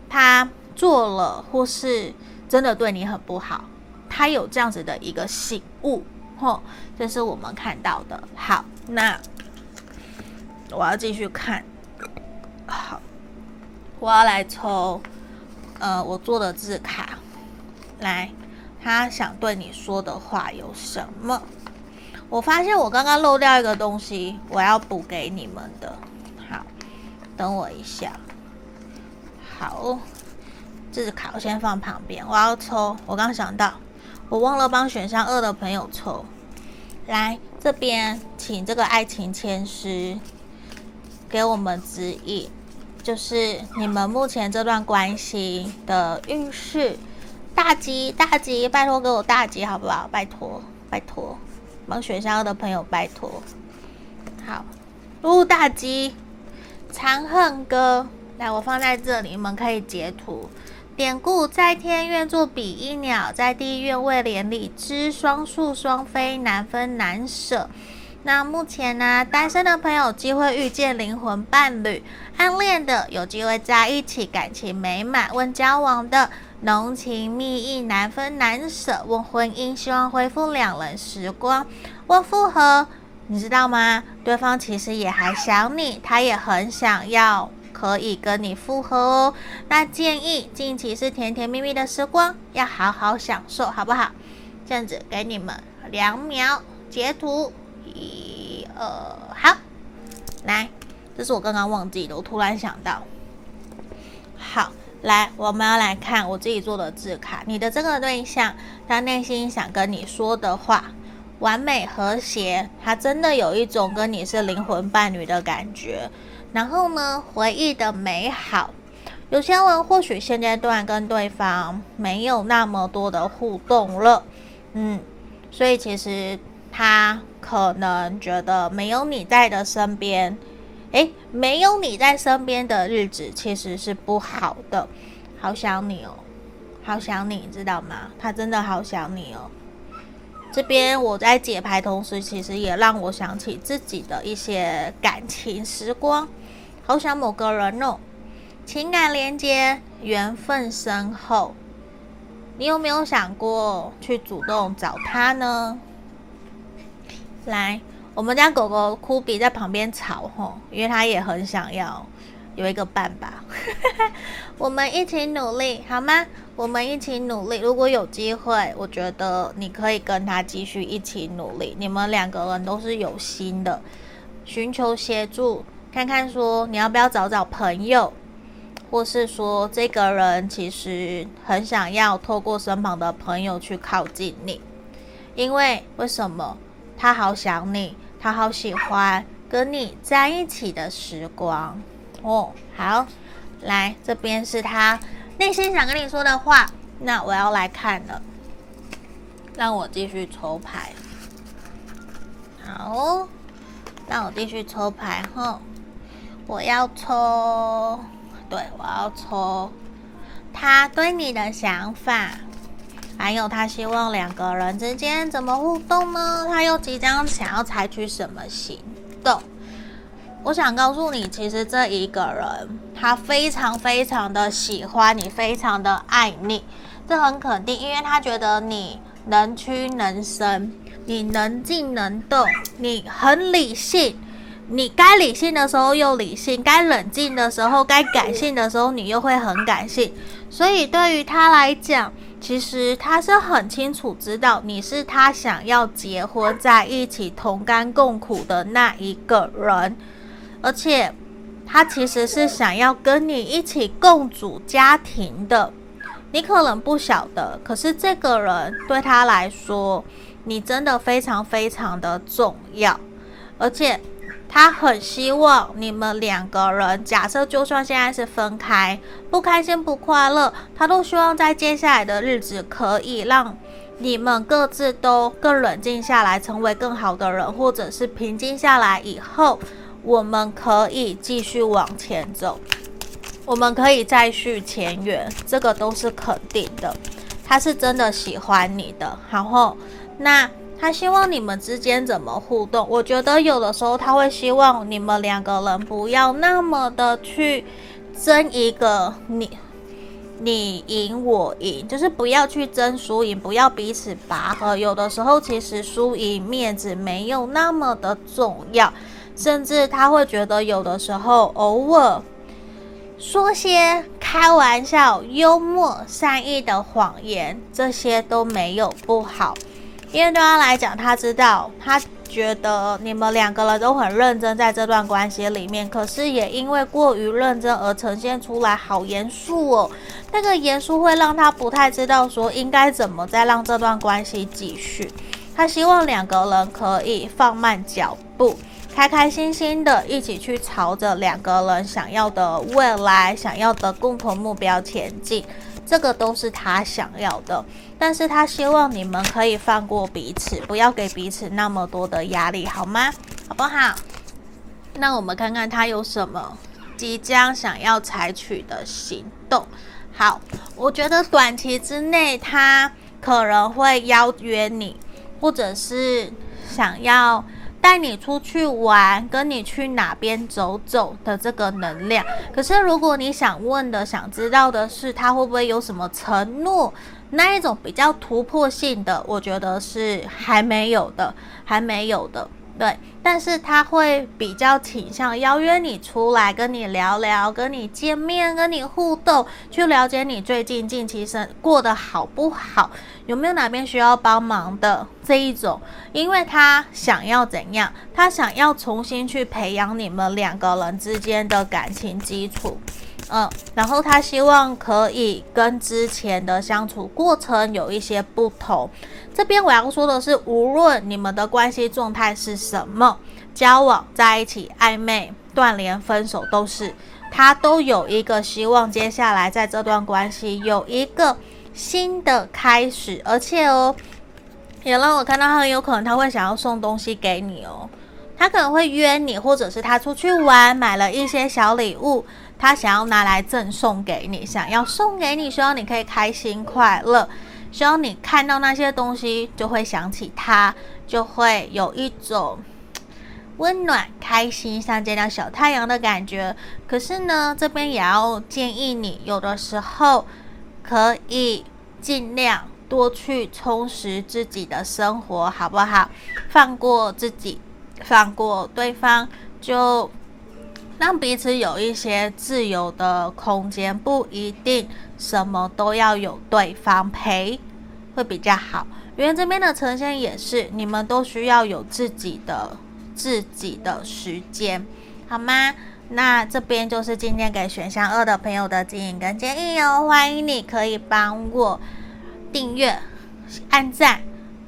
他做了或是真的对你很不好，他有这样子的一个醒悟，吼，这是我们看到的。好，那我要继续看。好，我要来抽，呃，我做的字卡，来，他想对你说的话有什么？我发现我刚刚漏掉一个东西，我要补给你们的。好，等我一下。好，字卡我先放旁边，我要抽。我刚想到，我忘了帮选项二的朋友抽。来，这边请这个爱情签师。给我们指引，就是你们目前这段关系的运势，大吉大吉，拜托给我大吉好不好？拜托拜托，帮选项二的朋友拜托。好，哦，大吉，长恨歌，来，我放在这里，你们可以截图。典故在天愿作比翼鸟，在地愿为连理枝，双宿双飞，难分难舍。那目前呢，单身的朋友有机会遇见灵魂伴侣，暗恋的有机会在一起，感情美满；问交往的浓情蜜意，难分难舍；问婚姻，希望恢复两人时光；问复合，你知道吗？对方其实也还想你，他也很想要可以跟你复合哦。那建议近期是甜甜蜜蜜的时光，要好好享受，好不好？这样子给你们两秒截图。一、二，好，来，这是我刚刚忘记的，我突然想到。好，来，我们要来看我自己做的字卡。你的这个对象，他内心想跟你说的话，完美和谐，他真的有一种跟你是灵魂伴侣的感觉。然后呢，回忆的美好，有些人或许现阶段跟对方没有那么多的互动了，嗯，所以其实他。可能觉得没有你在的身边，诶，没有你在身边的日子其实是不好的。好想你哦，好想你，知道吗？他真的好想你哦。这边我在解牌同时，其实也让我想起自己的一些感情时光，好想某个人哦，情感连接，缘分深厚。你有没有想过去主动找他呢？来，我们家狗狗酷比在旁边吵吼，因为它也很想要有一个伴吧。我们一起努力好吗？我们一起努力。如果有机会，我觉得你可以跟它继续一起努力。你们两个人都是有心的，寻求协助，看看说你要不要找找朋友。或是说，这个人其实很想要透过身旁的朋友去靠近你，因为为什么？他好想你，他好喜欢跟你在一起的时光哦。好，来，这边是他内心想跟你说的话。那我要来看了，让我继续抽牌。好，让我继续抽牌哈。我要抽。对，我要抽他对你的想法，还有他希望两个人之间怎么互动呢？他又即将想要采取什么行动？我想告诉你，其实这一个人他非常非常的喜欢你，非常的爱你，这很肯定，因为他觉得你能屈能伸，你能静能动，你很理性。你该理性的时候又理性，该冷静的时候，该感性的时候，你又会很感性。所以对于他来讲，其实他是很清楚知道你是他想要结婚在一起同甘共苦的那一个人，而且他其实是想要跟你一起共组家庭的。你可能不晓得，可是这个人对他来说，你真的非常非常的重要，而且。他很希望你们两个人，假设就算现在是分开，不开心不快乐，他都希望在接下来的日子可以让你们各自都更冷静下来，成为更好的人，或者是平静下来以后，我们可以继续往前走，我们可以再续前缘，这个都是肯定的。他是真的喜欢你的，然后那。他希望你们之间怎么互动？我觉得有的时候他会希望你们两个人不要那么的去争一个你你赢我赢，就是不要去争输赢，不要彼此拔河。有的时候其实输赢面子没有那么的重要，甚至他会觉得有的时候偶尔说些开玩笑、幽默、善意的谎言，这些都没有不好。因为对他来讲，他知道，他觉得你们两个人都很认真在这段关系里面，可是也因为过于认真而呈现出来好严肃哦。那个严肃会让他不太知道说应该怎么再让这段关系继续。他希望两个人可以放慢脚步，开开心心的一起去朝着两个人想要的未来、想要的共同目标前进。这个都是他想要的，但是他希望你们可以放过彼此，不要给彼此那么多的压力，好吗？好不好？那我们看看他有什么即将想要采取的行动。好，我觉得短期之内他可能会邀约你，或者是想要。带你出去玩，跟你去哪边走走的这个能量。可是，如果你想问的、想知道的是他会不会有什么承诺，那一种比较突破性的，我觉得是还没有的，还没有的。对，但是他会比较倾向邀约你出来，跟你聊聊，跟你见面，跟你互动，去了解你最近近期生过得好不好，有没有哪边需要帮忙的这一种，因为他想要怎样？他想要重新去培养你们两个人之间的感情基础。嗯，然后他希望可以跟之前的相处过程有一些不同。这边我要说的是，无论你们的关系状态是什么，交往、在一起、暧昧、断联、分手，都是他都有一个希望，接下来在这段关系有一个新的开始，而且哦，也让我看到他很有可能他会想要送东西给你哦，他可能会约你，或者是他出去玩，买了一些小礼物。他想要拿来赠送给你，想要送给你，希望你可以开心快乐，希望你看到那些东西就会想起他，就会有一种温暖、开心，像见到小太阳的感觉。可是呢，这边也要建议你，有的时候可以尽量多去充实自己的生活，好不好？放过自己，放过对方，就让彼此有一些自由的空间，不一定什么都要有对方陪，会比较好。因为这边的呈现也是，你们都需要有自己的自己的时间，好吗？那这边就是今天给选项二的朋友的建议跟建议哦。欢迎你可以帮我订阅、按赞、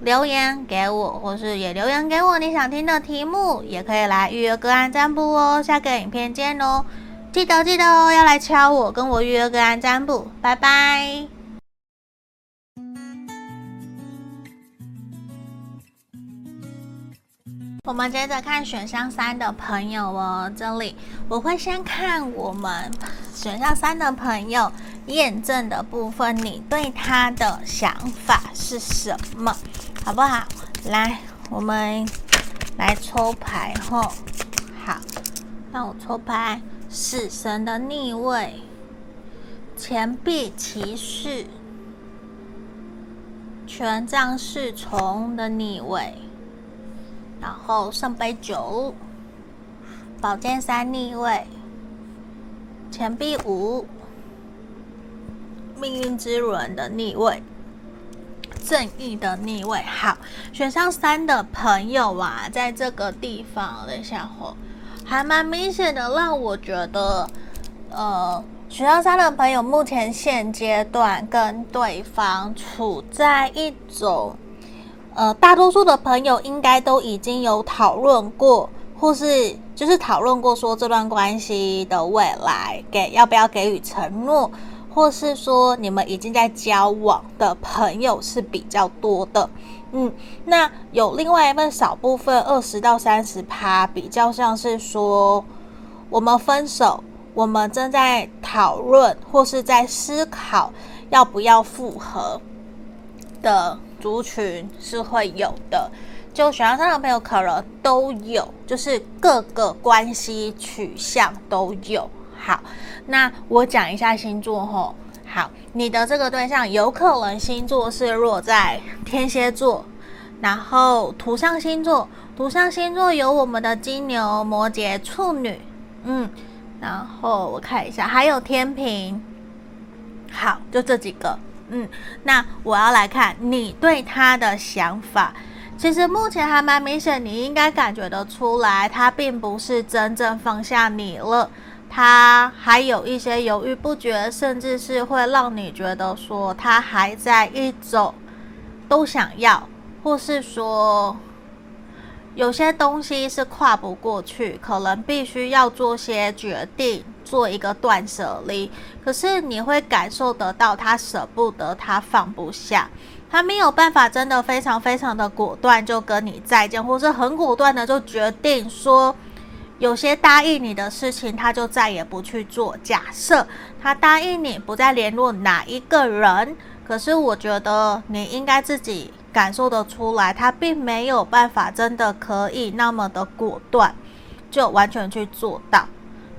留言给我，或是也留言给我你想听的题目，也可以来预约个案占卜哦。下个影片见哦，记得记得哦，要来敲我，跟我预约个案占卜，拜拜。我们接着看选项三的朋友哦，这里我会先看我们选项三的朋友验证的部分，你对他的想法是什么，好不好？来，我们来抽牌吼，好，让我抽牌，死神的逆位，钱币骑士，权杖侍从的逆位。然后圣杯九，宝剑三逆位，钱币五，命运之轮的逆位，正义的逆位。好，选项三的朋友啊，在这个地方，等一下吼，还蛮明显的，让我觉得，呃，选项三的朋友目前现阶段跟对方处在一种。呃，大多数的朋友应该都已经有讨论过，或是就是讨论过说这段关系的未来给要不要给予承诺，或是说你们已经在交往的朋友是比较多的。嗯，那有另外一份少部分二十到三十趴，比较像是说我们分手，我们正在讨论或是在思考要不要复合的。族群是会有的，就选项三的朋友可能都有，就是各个关系取向都有。好，那我讲一下星座吼。好，你的这个对象有可能星座是落在天蝎座，然后土象星座，土象星座有我们的金牛、摩羯、处女，嗯，然后我看一下，还有天平。好，就这几个。嗯，那我要来看你对他的想法。其实目前还蛮明显，你应该感觉得出来，他并不是真正放下你了，他还有一些犹豫不决，甚至是会让你觉得说他还在一种都想要，或是说有些东西是跨不过去，可能必须要做些决定。做一个断舍离，可是你会感受得到他舍不得，他放不下，他没有办法真的非常非常的果断就跟你再见，或是很果断的就决定说，有些答应你的事情他就再也不去做。假设他答应你不再联络哪一个人，可是我觉得你应该自己感受得出来，他并没有办法真的可以那么的果断，就完全去做到。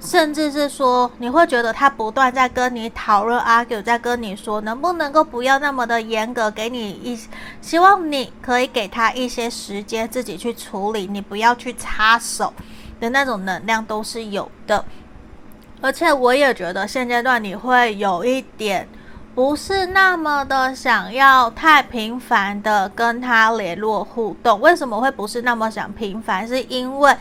甚至是说，你会觉得他不断在跟你讨论、argue，在跟你说，能不能够不要那么的严格，给你一，希望你可以给他一些时间自己去处理，你不要去插手的那种能量都是有的。而且我也觉得现阶段你会有一点不是那么的想要太频繁的跟他联络互动。为什么会不是那么想频繁？是因为。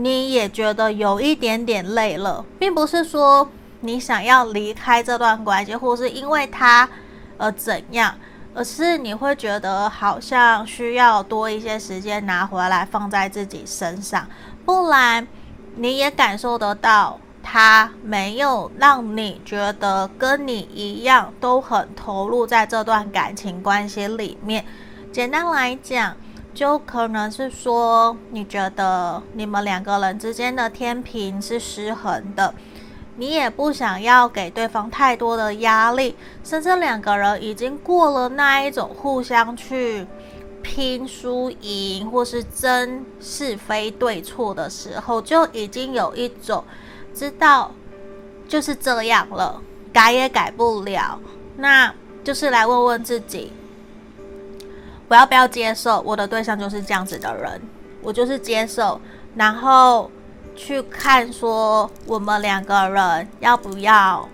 你也觉得有一点点累了，并不是说你想要离开这段关系，或是因为他而怎样，而是你会觉得好像需要多一些时间拿回来放在自己身上，不然你也感受得到他没有让你觉得跟你一样都很投入在这段感情关系里面。简单来讲。就可能是说，你觉得你们两个人之间的天平是失衡的，你也不想要给对方太多的压力，甚至两个人已经过了那一种互相去拼输赢或是争是非对错的时候，就已经有一种知道就是这样了，改也改不了，那就是来问问自己。我要不要接受我的对象就是这样子的人？我就是接受，然后去看说我们两个人要不要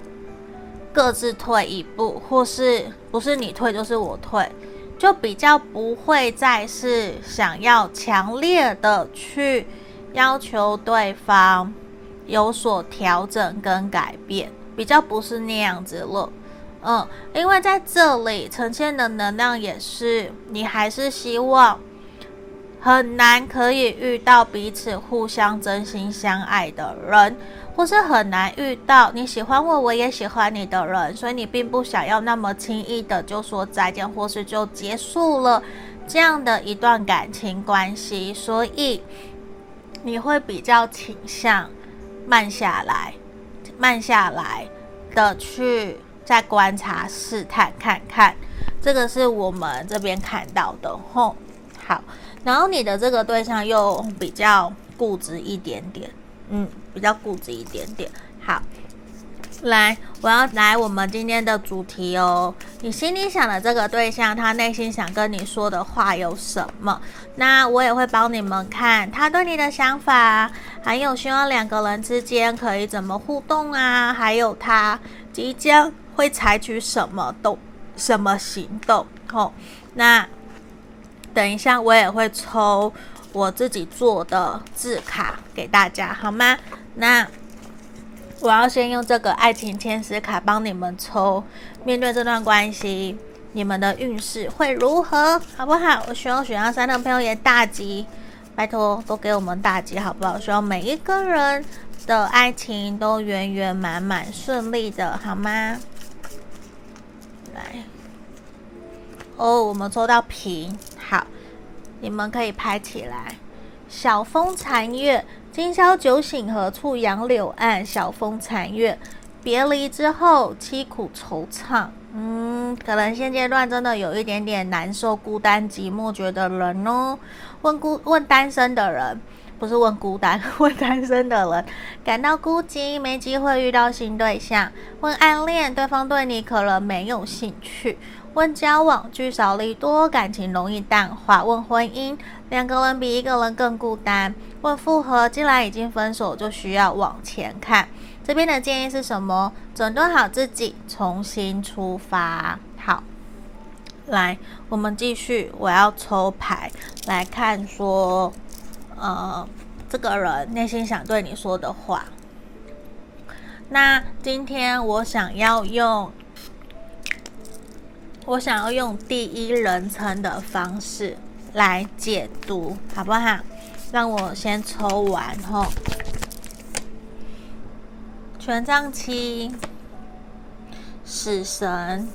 各自退一步，或是不是你退就是我退，就比较不会再是想要强烈的去要求对方有所调整跟改变，比较不是那样子了。嗯，因为在这里呈现的能量也是，你还是希望很难可以遇到彼此互相真心相爱的人，或是很难遇到你喜欢我，我也喜欢你的人，所以你并不想要那么轻易的就说再见，或是就结束了这样的一段感情关系，所以你会比较倾向慢下来，慢下来的去。再观察、试探看看，这个是我们这边看到的吼。好，然后你的这个对象又比较固执一点点，嗯，比较固执一点点。好，来，我要来我们今天的主题哦。你心里想的这个对象，他内心想跟你说的话有什么？那我也会帮你们看他对你的想法，还有希望两个人之间可以怎么互动啊，还有他即将。会采取什么动、什么行动？哦，那等一下我也会抽我自己做的字卡给大家，好吗？那我要先用这个爱情天使卡帮你们抽，面对这段关系，你们的运势会如何？好不好？我希望选到三的朋友也大吉，拜托都给我们大吉，好不好？希望每一个人的爱情都圆圆满满、顺利的，好吗？来，哦，我们抽到平，好，你们可以拍起来。小风残月，今宵酒醒何处？杨柳岸，晓风残月。别离之后，凄苦惆怅。嗯，可能现阶段真的有一点点难受、孤单、寂寞，觉得冷哦。问孤问单身的人。不是问孤单，问单身的人感到孤寂，没机会遇到新对象。问暗恋，对方对你可能没有兴趣。问交往，聚少离多，感情容易淡化。问婚姻，两个人比一个人更孤单。问复合，既然已经分手，就需要往前看。这边的建议是什么？整顿好自己，重新出发。好，来，我们继续。我要抽牌来看说。呃，这个人内心想对你说的话。那今天我想要用，我想要用第一人称的方式来解读，好不好？让我先抽完后，权杖七、死神、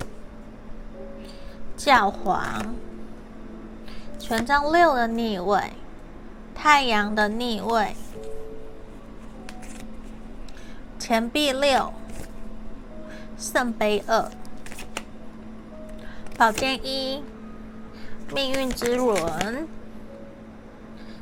教皇、权杖六的逆位。太阳的逆位，钱币六，圣杯二，宝剑一，命运之轮，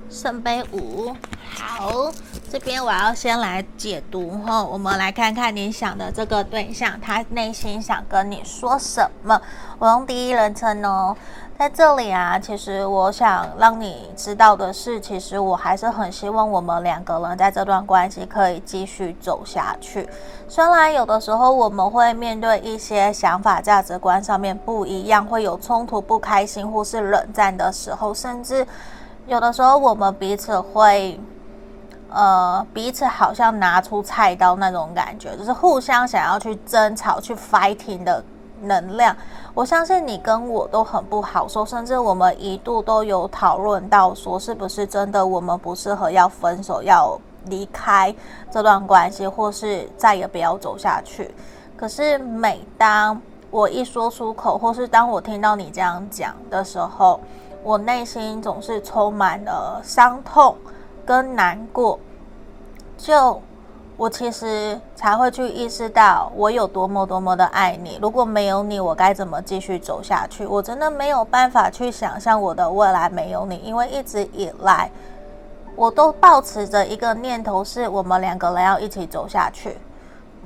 圣杯五。好，这边我要先来解读哈，我们来看看你想的这个对象，他内心想跟你说什么。我用第一人称哦。在这里啊，其实我想让你知道的是，其实我还是很希望我们两个人在这段关系可以继续走下去。虽然有的时候我们会面对一些想法、价值观上面不一样，会有冲突、不开心或是冷战的时候，甚至有的时候我们彼此会，呃，彼此好像拿出菜刀那种感觉，就是互相想要去争吵、去 fighting 的能量。我相信你跟我都很不好受，甚至我们一度都有讨论到说，是不是真的我们不适合要分手，要离开这段关系，或是再也不要走下去。可是每当我一说出口，或是当我听到你这样讲的时候，我内心总是充满了伤痛跟难过，就。我其实才会去意识到我有多么多么的爱你。如果没有你，我该怎么继续走下去？我真的没有办法去想象我的未来没有你，因为一直以来我都抱持着一个念头，是我们两个人要一起走下去。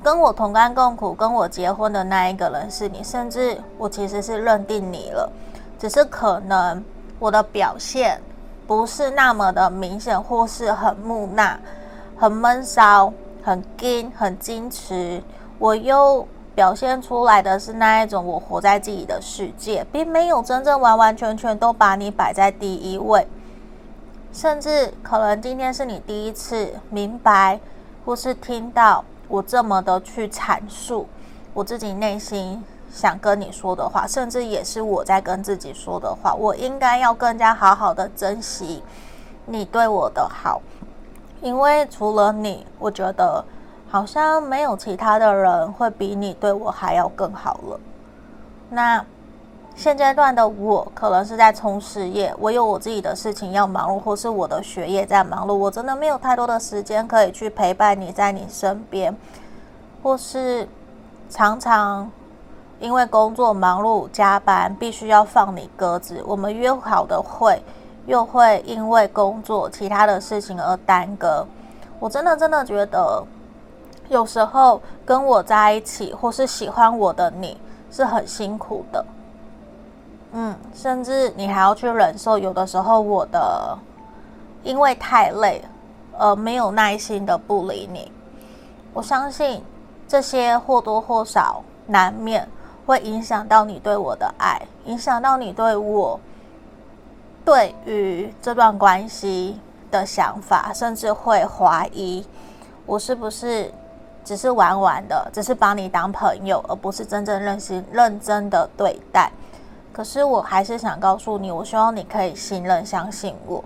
跟我同甘共苦、跟我结婚的那一个人是你，甚至我其实是认定你了。只是可能我的表现不是那么的明显，或是很木讷、很闷骚、很矜、很矜持。我又表现出来的是那一种我活在自己的世界，并没有真正完完全全都把你摆在第一位。甚至可能今天是你第一次明白，或是听到我这么的去阐述我自己内心。想跟你说的话，甚至也是我在跟自己说的话。我应该要更加好好的珍惜你对我的好，因为除了你，我觉得好像没有其他的人会比你对我还要更好了。那现阶段的我，可能是在冲事业，我有我自己的事情要忙碌，或是我的学业在忙碌，我真的没有太多的时间可以去陪伴你在你身边，或是常常。因为工作忙碌、加班，必须要放你鸽子。我们约好的会，又会因为工作其他的事情而耽搁。我真的真的觉得，有时候跟我在一起，或是喜欢我的你，是很辛苦的。嗯，甚至你还要去忍受，有的时候我的因为太累，而没有耐心的不理你。我相信这些或多或少难免。会影响到你对我的爱，影响到你对我对于这段关系的想法，甚至会怀疑我是不是只是玩玩的，只是把你当朋友，而不是真正认真认真的对待。可是我还是想告诉你，我希望你可以信任、相信我。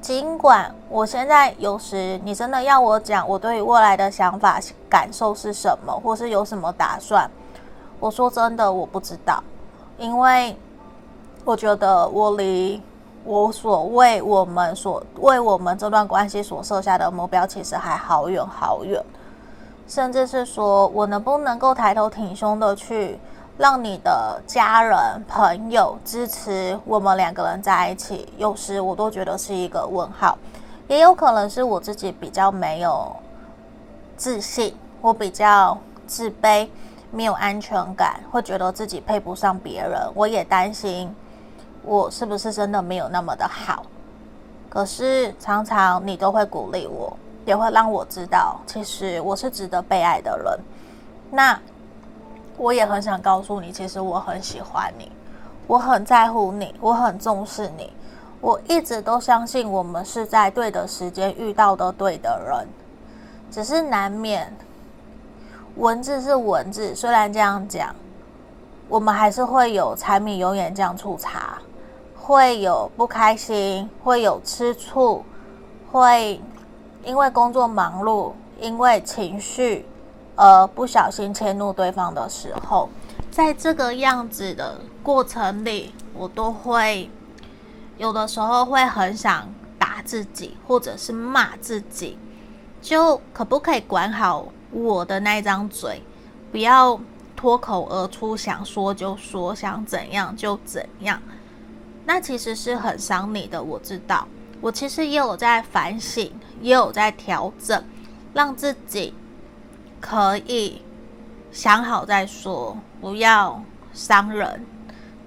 尽管我现在有时你真的要我讲我对于未来的想法、感受是什么，或是有什么打算。我说真的，我不知道，因为我觉得我离我所为我们所为我们这段关系所设下的目标，其实还好远好远，甚至是说我能不能够抬头挺胸的去让你的家人朋友支持我们两个人在一起，有时我都觉得是一个问号，也有可能是我自己比较没有自信，我比较自卑。没有安全感，会觉得自己配不上别人。我也担心，我是不是真的没有那么的好？可是常常你都会鼓励我，也会让我知道，其实我是值得被爱的人。那我也很想告诉你，其实我很喜欢你，我很在乎你，我很重视你。我一直都相信，我们是在对的时间遇到的对的人，只是难免。文字是文字，虽然这样讲，我们还是会有柴米油盐酱醋茶，会有不开心，会有吃醋，会因为工作忙碌，因为情绪而不小心迁怒对方的时候，在这个样子的过程里，我都会有的时候会很想打自己，或者是骂自己，就可不可以管好？我的那张嘴，不要脱口而出，想说就说，想怎样就怎样。那其实是很伤你的，我知道。我其实也有在反省，也有在调整，让自己可以想好再说，不要伤人。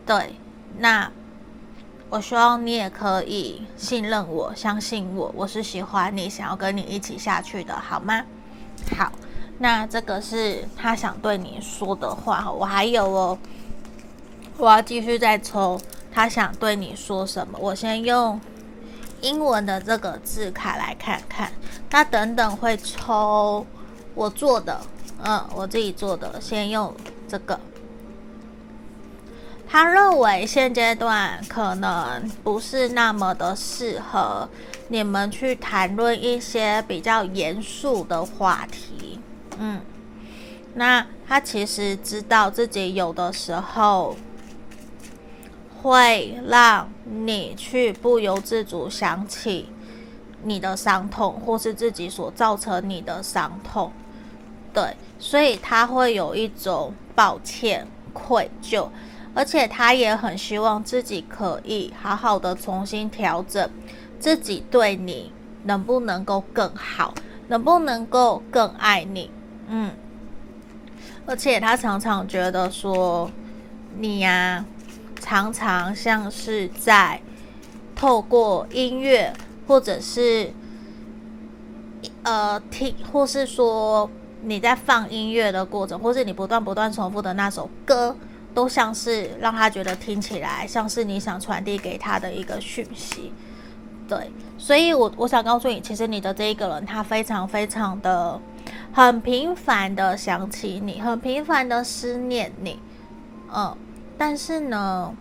对，那我希望你也可以信任我，相信我，我是喜欢你，想要跟你一起下去的，好吗？好。那这个是他想对你说的话，我还有哦，我要继续再抽，他想对你说什么？我先用英文的这个字卡来看看。那等等会抽我做的，嗯，我自己做的，先用这个。他认为现阶段可能不是那么的适合你们去谈论一些比较严肃的话题。嗯，那他其实知道自己有的时候会让你去不由自主想起你的伤痛，或是自己所造成你的伤痛，对，所以他会有一种抱歉、愧疚，而且他也很希望自己可以好好的重新调整自己，对你能不能够更好，能不能够更爱你。嗯，而且他常常觉得说，你呀、常常像是在透过音乐，或者是呃听，或是说你在放音乐的过程，或是你不断不断重复的那首歌，都像是让他觉得听起来像是你想传递给他的一个讯息。对，所以我我想告诉你，其实你的这一个人，他非常非常的很频繁的想起你，很频繁的思念你，嗯，但是呢，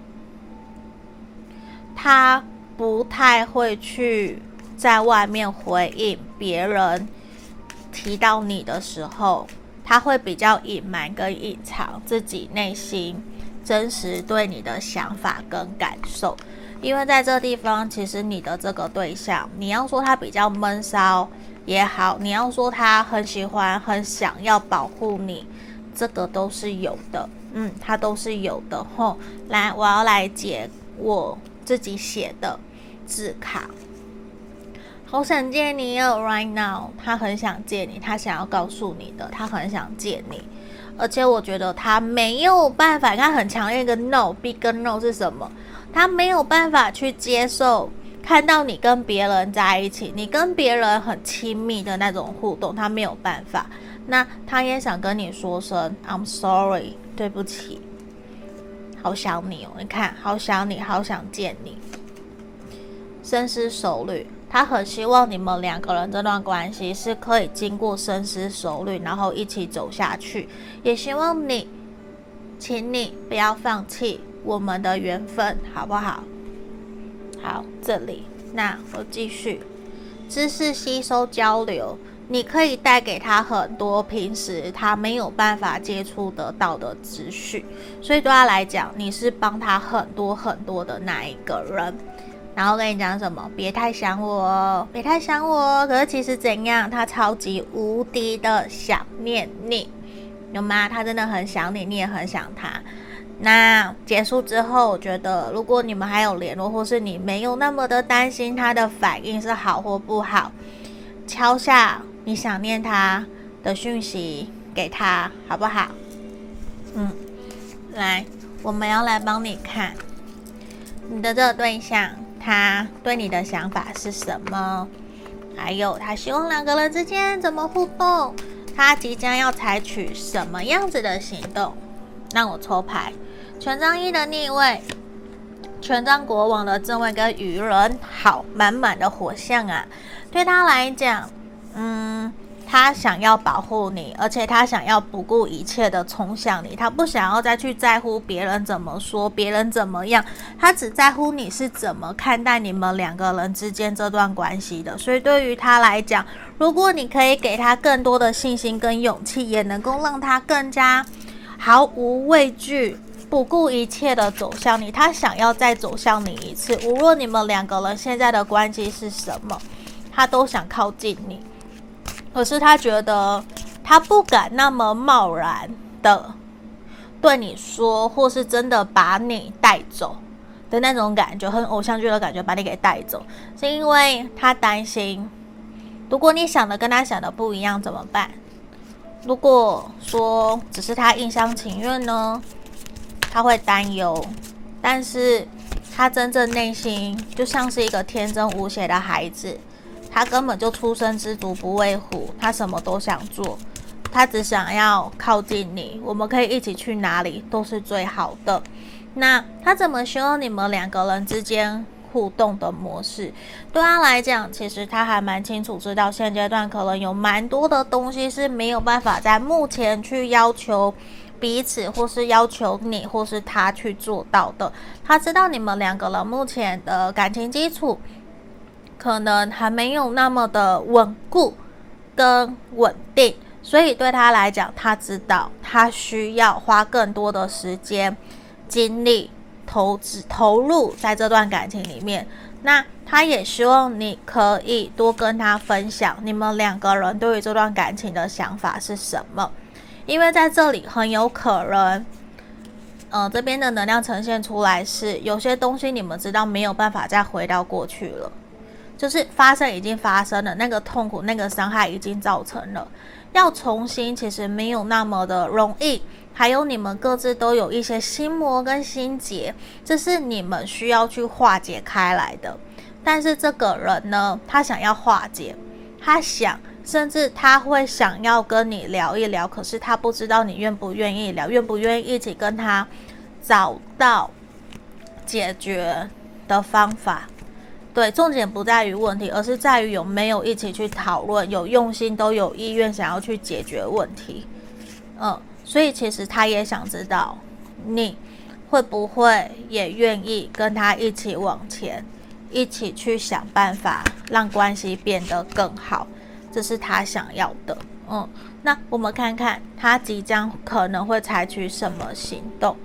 他不太会去在外面回应别人提到你的时候，他会比较隐瞒跟隐藏自己内心真实对你的想法跟感受。因为在这地方，其实你的这个对象，你要说他比较闷骚也好，你要说他很喜欢、很想要保护你，这个都是有的，嗯，他都是有的。吼，来，我要来解我自己写的字卡。好想见你哦，right now，他很想见你，他想要告诉你的，他很想见你，而且我觉得他没有办法，他很强烈一个 no，big no 是什么？他没有办法去接受看到你跟别人在一起，你跟别人很亲密的那种互动，他没有办法。那他也想跟你说声 I'm sorry，对不起，好想你哦。你看，好想你，好想见你。深思熟虑，他很希望你们两个人这段关系是可以经过深思熟虑，然后一起走下去。也希望你，请你不要放弃。我们的缘分好不好？好，这里，那我继续知识吸收交流，你可以带给他很多平时他没有办法接触得到的资讯，所以对他来讲，你是帮他很多很多的那一个人。然后跟你讲什么？别太想我，别太想我。可是其实怎样？他超级无敌的想念你，有吗？他真的很想你，你也很想他。那结束之后，我觉得如果你们还有联络，或是你没有那么的担心他的反应是好或不好，敲下你想念他的讯息给他，好不好？嗯，来，我们要来帮你看你的这个对象，他对你的想法是什么？还有他希望两个人之间怎么互动？他即将要采取什么样子的行动？让我抽牌。权杖一的逆位，权杖国王的正位跟愚人，好，满满的火象啊！对他来讲，嗯，他想要保护你，而且他想要不顾一切的冲向你，他不想要再去在乎别人怎么说，别人怎么样，他只在乎你是怎么看待你们两个人之间这段关系的。所以对于他来讲，如果你可以给他更多的信心跟勇气，也能够让他更加毫无畏惧。不顾一切的走向你，他想要再走向你一次。无论你们两个人现在的关系是什么，他都想靠近你。可是他觉得他不敢那么贸然的对你说，或是真的把你带走的那种感觉，很偶像剧的感觉，把你给带走，是因为他担心，如果你想的跟他想的不一样怎么办？如果说只是他一厢情愿呢？他会担忧，但是他真正内心就像是一个天真无邪的孩子，他根本就出生之犊不畏虎，他什么都想做，他只想要靠近你，我们可以一起去哪里都是最好的。那他怎么希望你们两个人之间互动的模式？对他来讲，其实他还蛮清楚知道，现阶段可能有蛮多的东西是没有办法在目前去要求。彼此，或是要求你，或是他去做到的。他知道你们两个人目前的感情基础可能还没有那么的稳固跟稳定，所以对他来讲，他知道他需要花更多的时间、精力、投资、投入在这段感情里面。那他也希望你可以多跟他分享你们两个人对于这段感情的想法是什么。因为在这里很有可能，呃，这边的能量呈现出来是有些东西你们知道没有办法再回到过去了，就是发生已经发生了，那个痛苦、那个伤害已经造成了。要重新其实没有那么的容易。还有你们各自都有一些心魔跟心结，这是你们需要去化解开来的。但是这个人呢，他想要化解，他想，甚至他会想要跟你聊一聊，可是他不知道你愿不愿意聊，愿不愿意一起跟他找到解决的方法。对，重点不在于问题，而是在于有没有一起去讨论，有用心，都有意愿想要去解决问题。嗯。所以其实他也想知道，你会不会也愿意跟他一起往前，一起去想办法让关系变得更好，这是他想要的。嗯，那我们看看他即将可能会采取什么行动。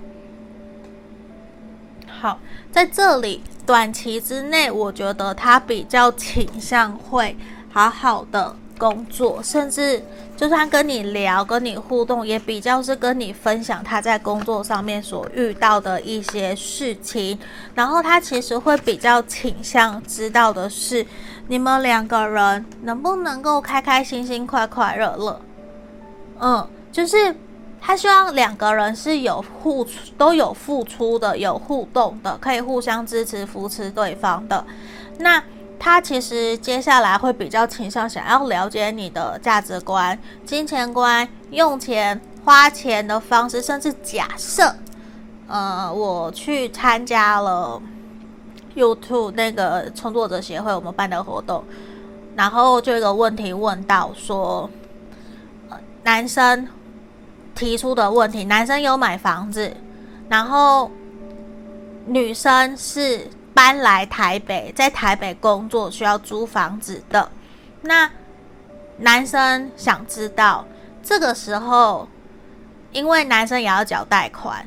好，在这里短期之内，我觉得他比较倾向会好好的。工作，甚至就算跟你聊、跟你互动，也比较是跟你分享他在工作上面所遇到的一些事情。然后他其实会比较倾向知道的是，你们两个人能不能够开开心心、快快乐乐。嗯，就是他希望两个人是有互都有付出的、有互动的，可以互相支持、扶持对方的。那。他其实接下来会比较倾向想要了解你的价值观、金钱观、用钱、花钱的方式，甚至假设，呃，我去参加了 YouTube 那个创作者协会我们办的活动，然后就有一个问题问到说，呃，男生提出的问题，男生有买房子，然后女生是。搬来台北，在台北工作需要租房子的，那男生想知道，这个时候，因为男生也要缴贷款，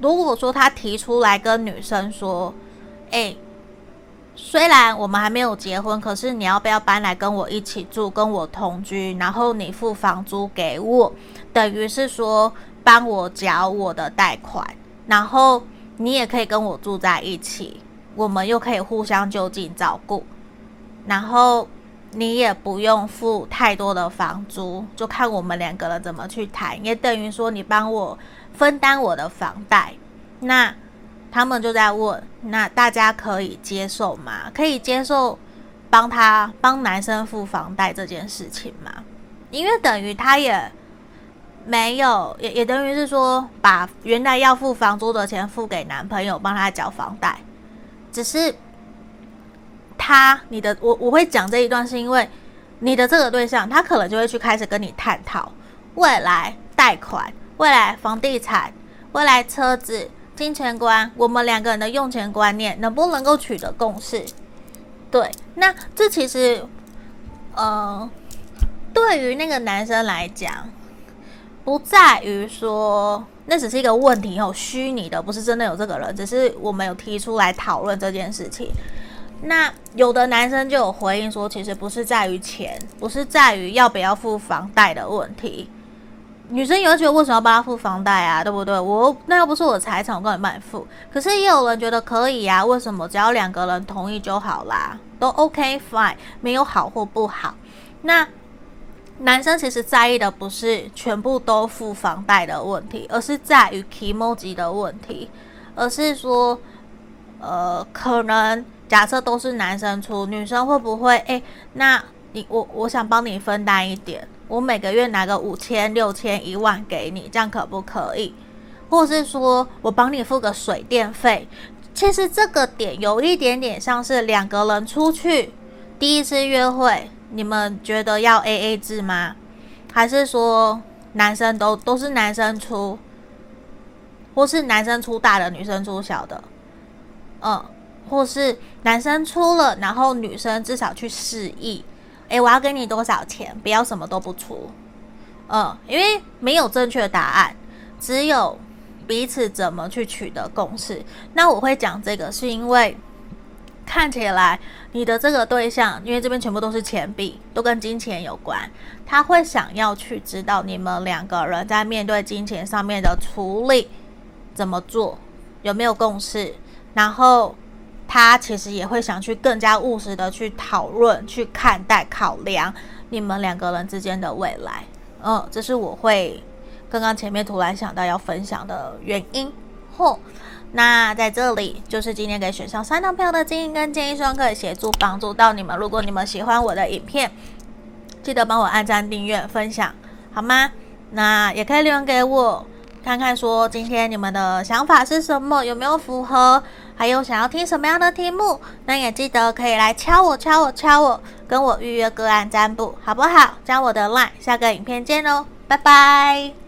如果说他提出来跟女生说，哎，虽然我们还没有结婚，可是你要不要搬来跟我一起住，跟我同居，然后你付房租给我，等于是说帮我缴我的贷款，然后你也可以跟我住在一起。我们又可以互相就近照顾，然后你也不用付太多的房租，就看我们两个人怎么去谈，也等于说你帮我分担我的房贷。那他们就在问，那大家可以接受吗？可以接受帮他帮男生付房贷这件事情吗？因为等于他也没有，也也等于是说把原来要付房租的钱付给男朋友，帮他缴房贷。只是他，你的我我会讲这一段，是因为你的这个对象，他可能就会去开始跟你探讨未来贷款、未来房地产、未来车子、金钱观，我们两个人的用钱观念能不能够取得共识？对，那这其实，呃，对于那个男生来讲，不在于说。那只是一个问题，有虚拟的，不是真的有这个人，只是我们有提出来讨论这件事情。那有的男生就有回应说，其实不是在于钱，不是在于要不要付房贷的问题。女生有觉得为什么要帮他付房贷啊？对不对？我那又不是我的财产，我根本帮你付。可是也有人觉得可以啊，为什么？只要两个人同意就好啦，都 OK fine，没有好或不好。那。男生其实在意的不是全部都付房贷的问题，而是在于 kimoji 的问题，而是说，呃，可能假设都是男生出，女生会不会？诶，那你我我想帮你分担一点，我每个月拿个五千、六千、一万给你，这样可不可以？或是说我帮你付个水电费？其实这个点有一点点像是两个人出去第一次约会。你们觉得要 AA 制吗？还是说男生都都是男生出，或是男生出大的，女生出小的？嗯，或是男生出了，然后女生至少去示意，诶，我要给你多少钱，不要什么都不出。嗯，因为没有正确答案，只有彼此怎么去取得共识。那我会讲这个，是因为。看起来你的这个对象，因为这边全部都是钱币，都跟金钱有关，他会想要去知道你们两个人在面对金钱上面的处理怎么做，有没有共识，然后他其实也会想去更加务实的去讨论、去看待、考量你们两个人之间的未来。嗯，这是我会刚刚前面突然想到要分享的原因。嚯，那在这里就是今天给选上三张票的建议跟建议，希望可以协助帮助到你们。如果你们喜欢我的影片，记得帮我按赞、订阅、分享，好吗？那也可以留言给我，看看说今天你们的想法是什么，有没有符合，还有想要听什么样的题目？那也记得可以来敲我、敲我、敲我，跟我预约个案占卜，好不好？加我的 line，下个影片见喽，拜拜。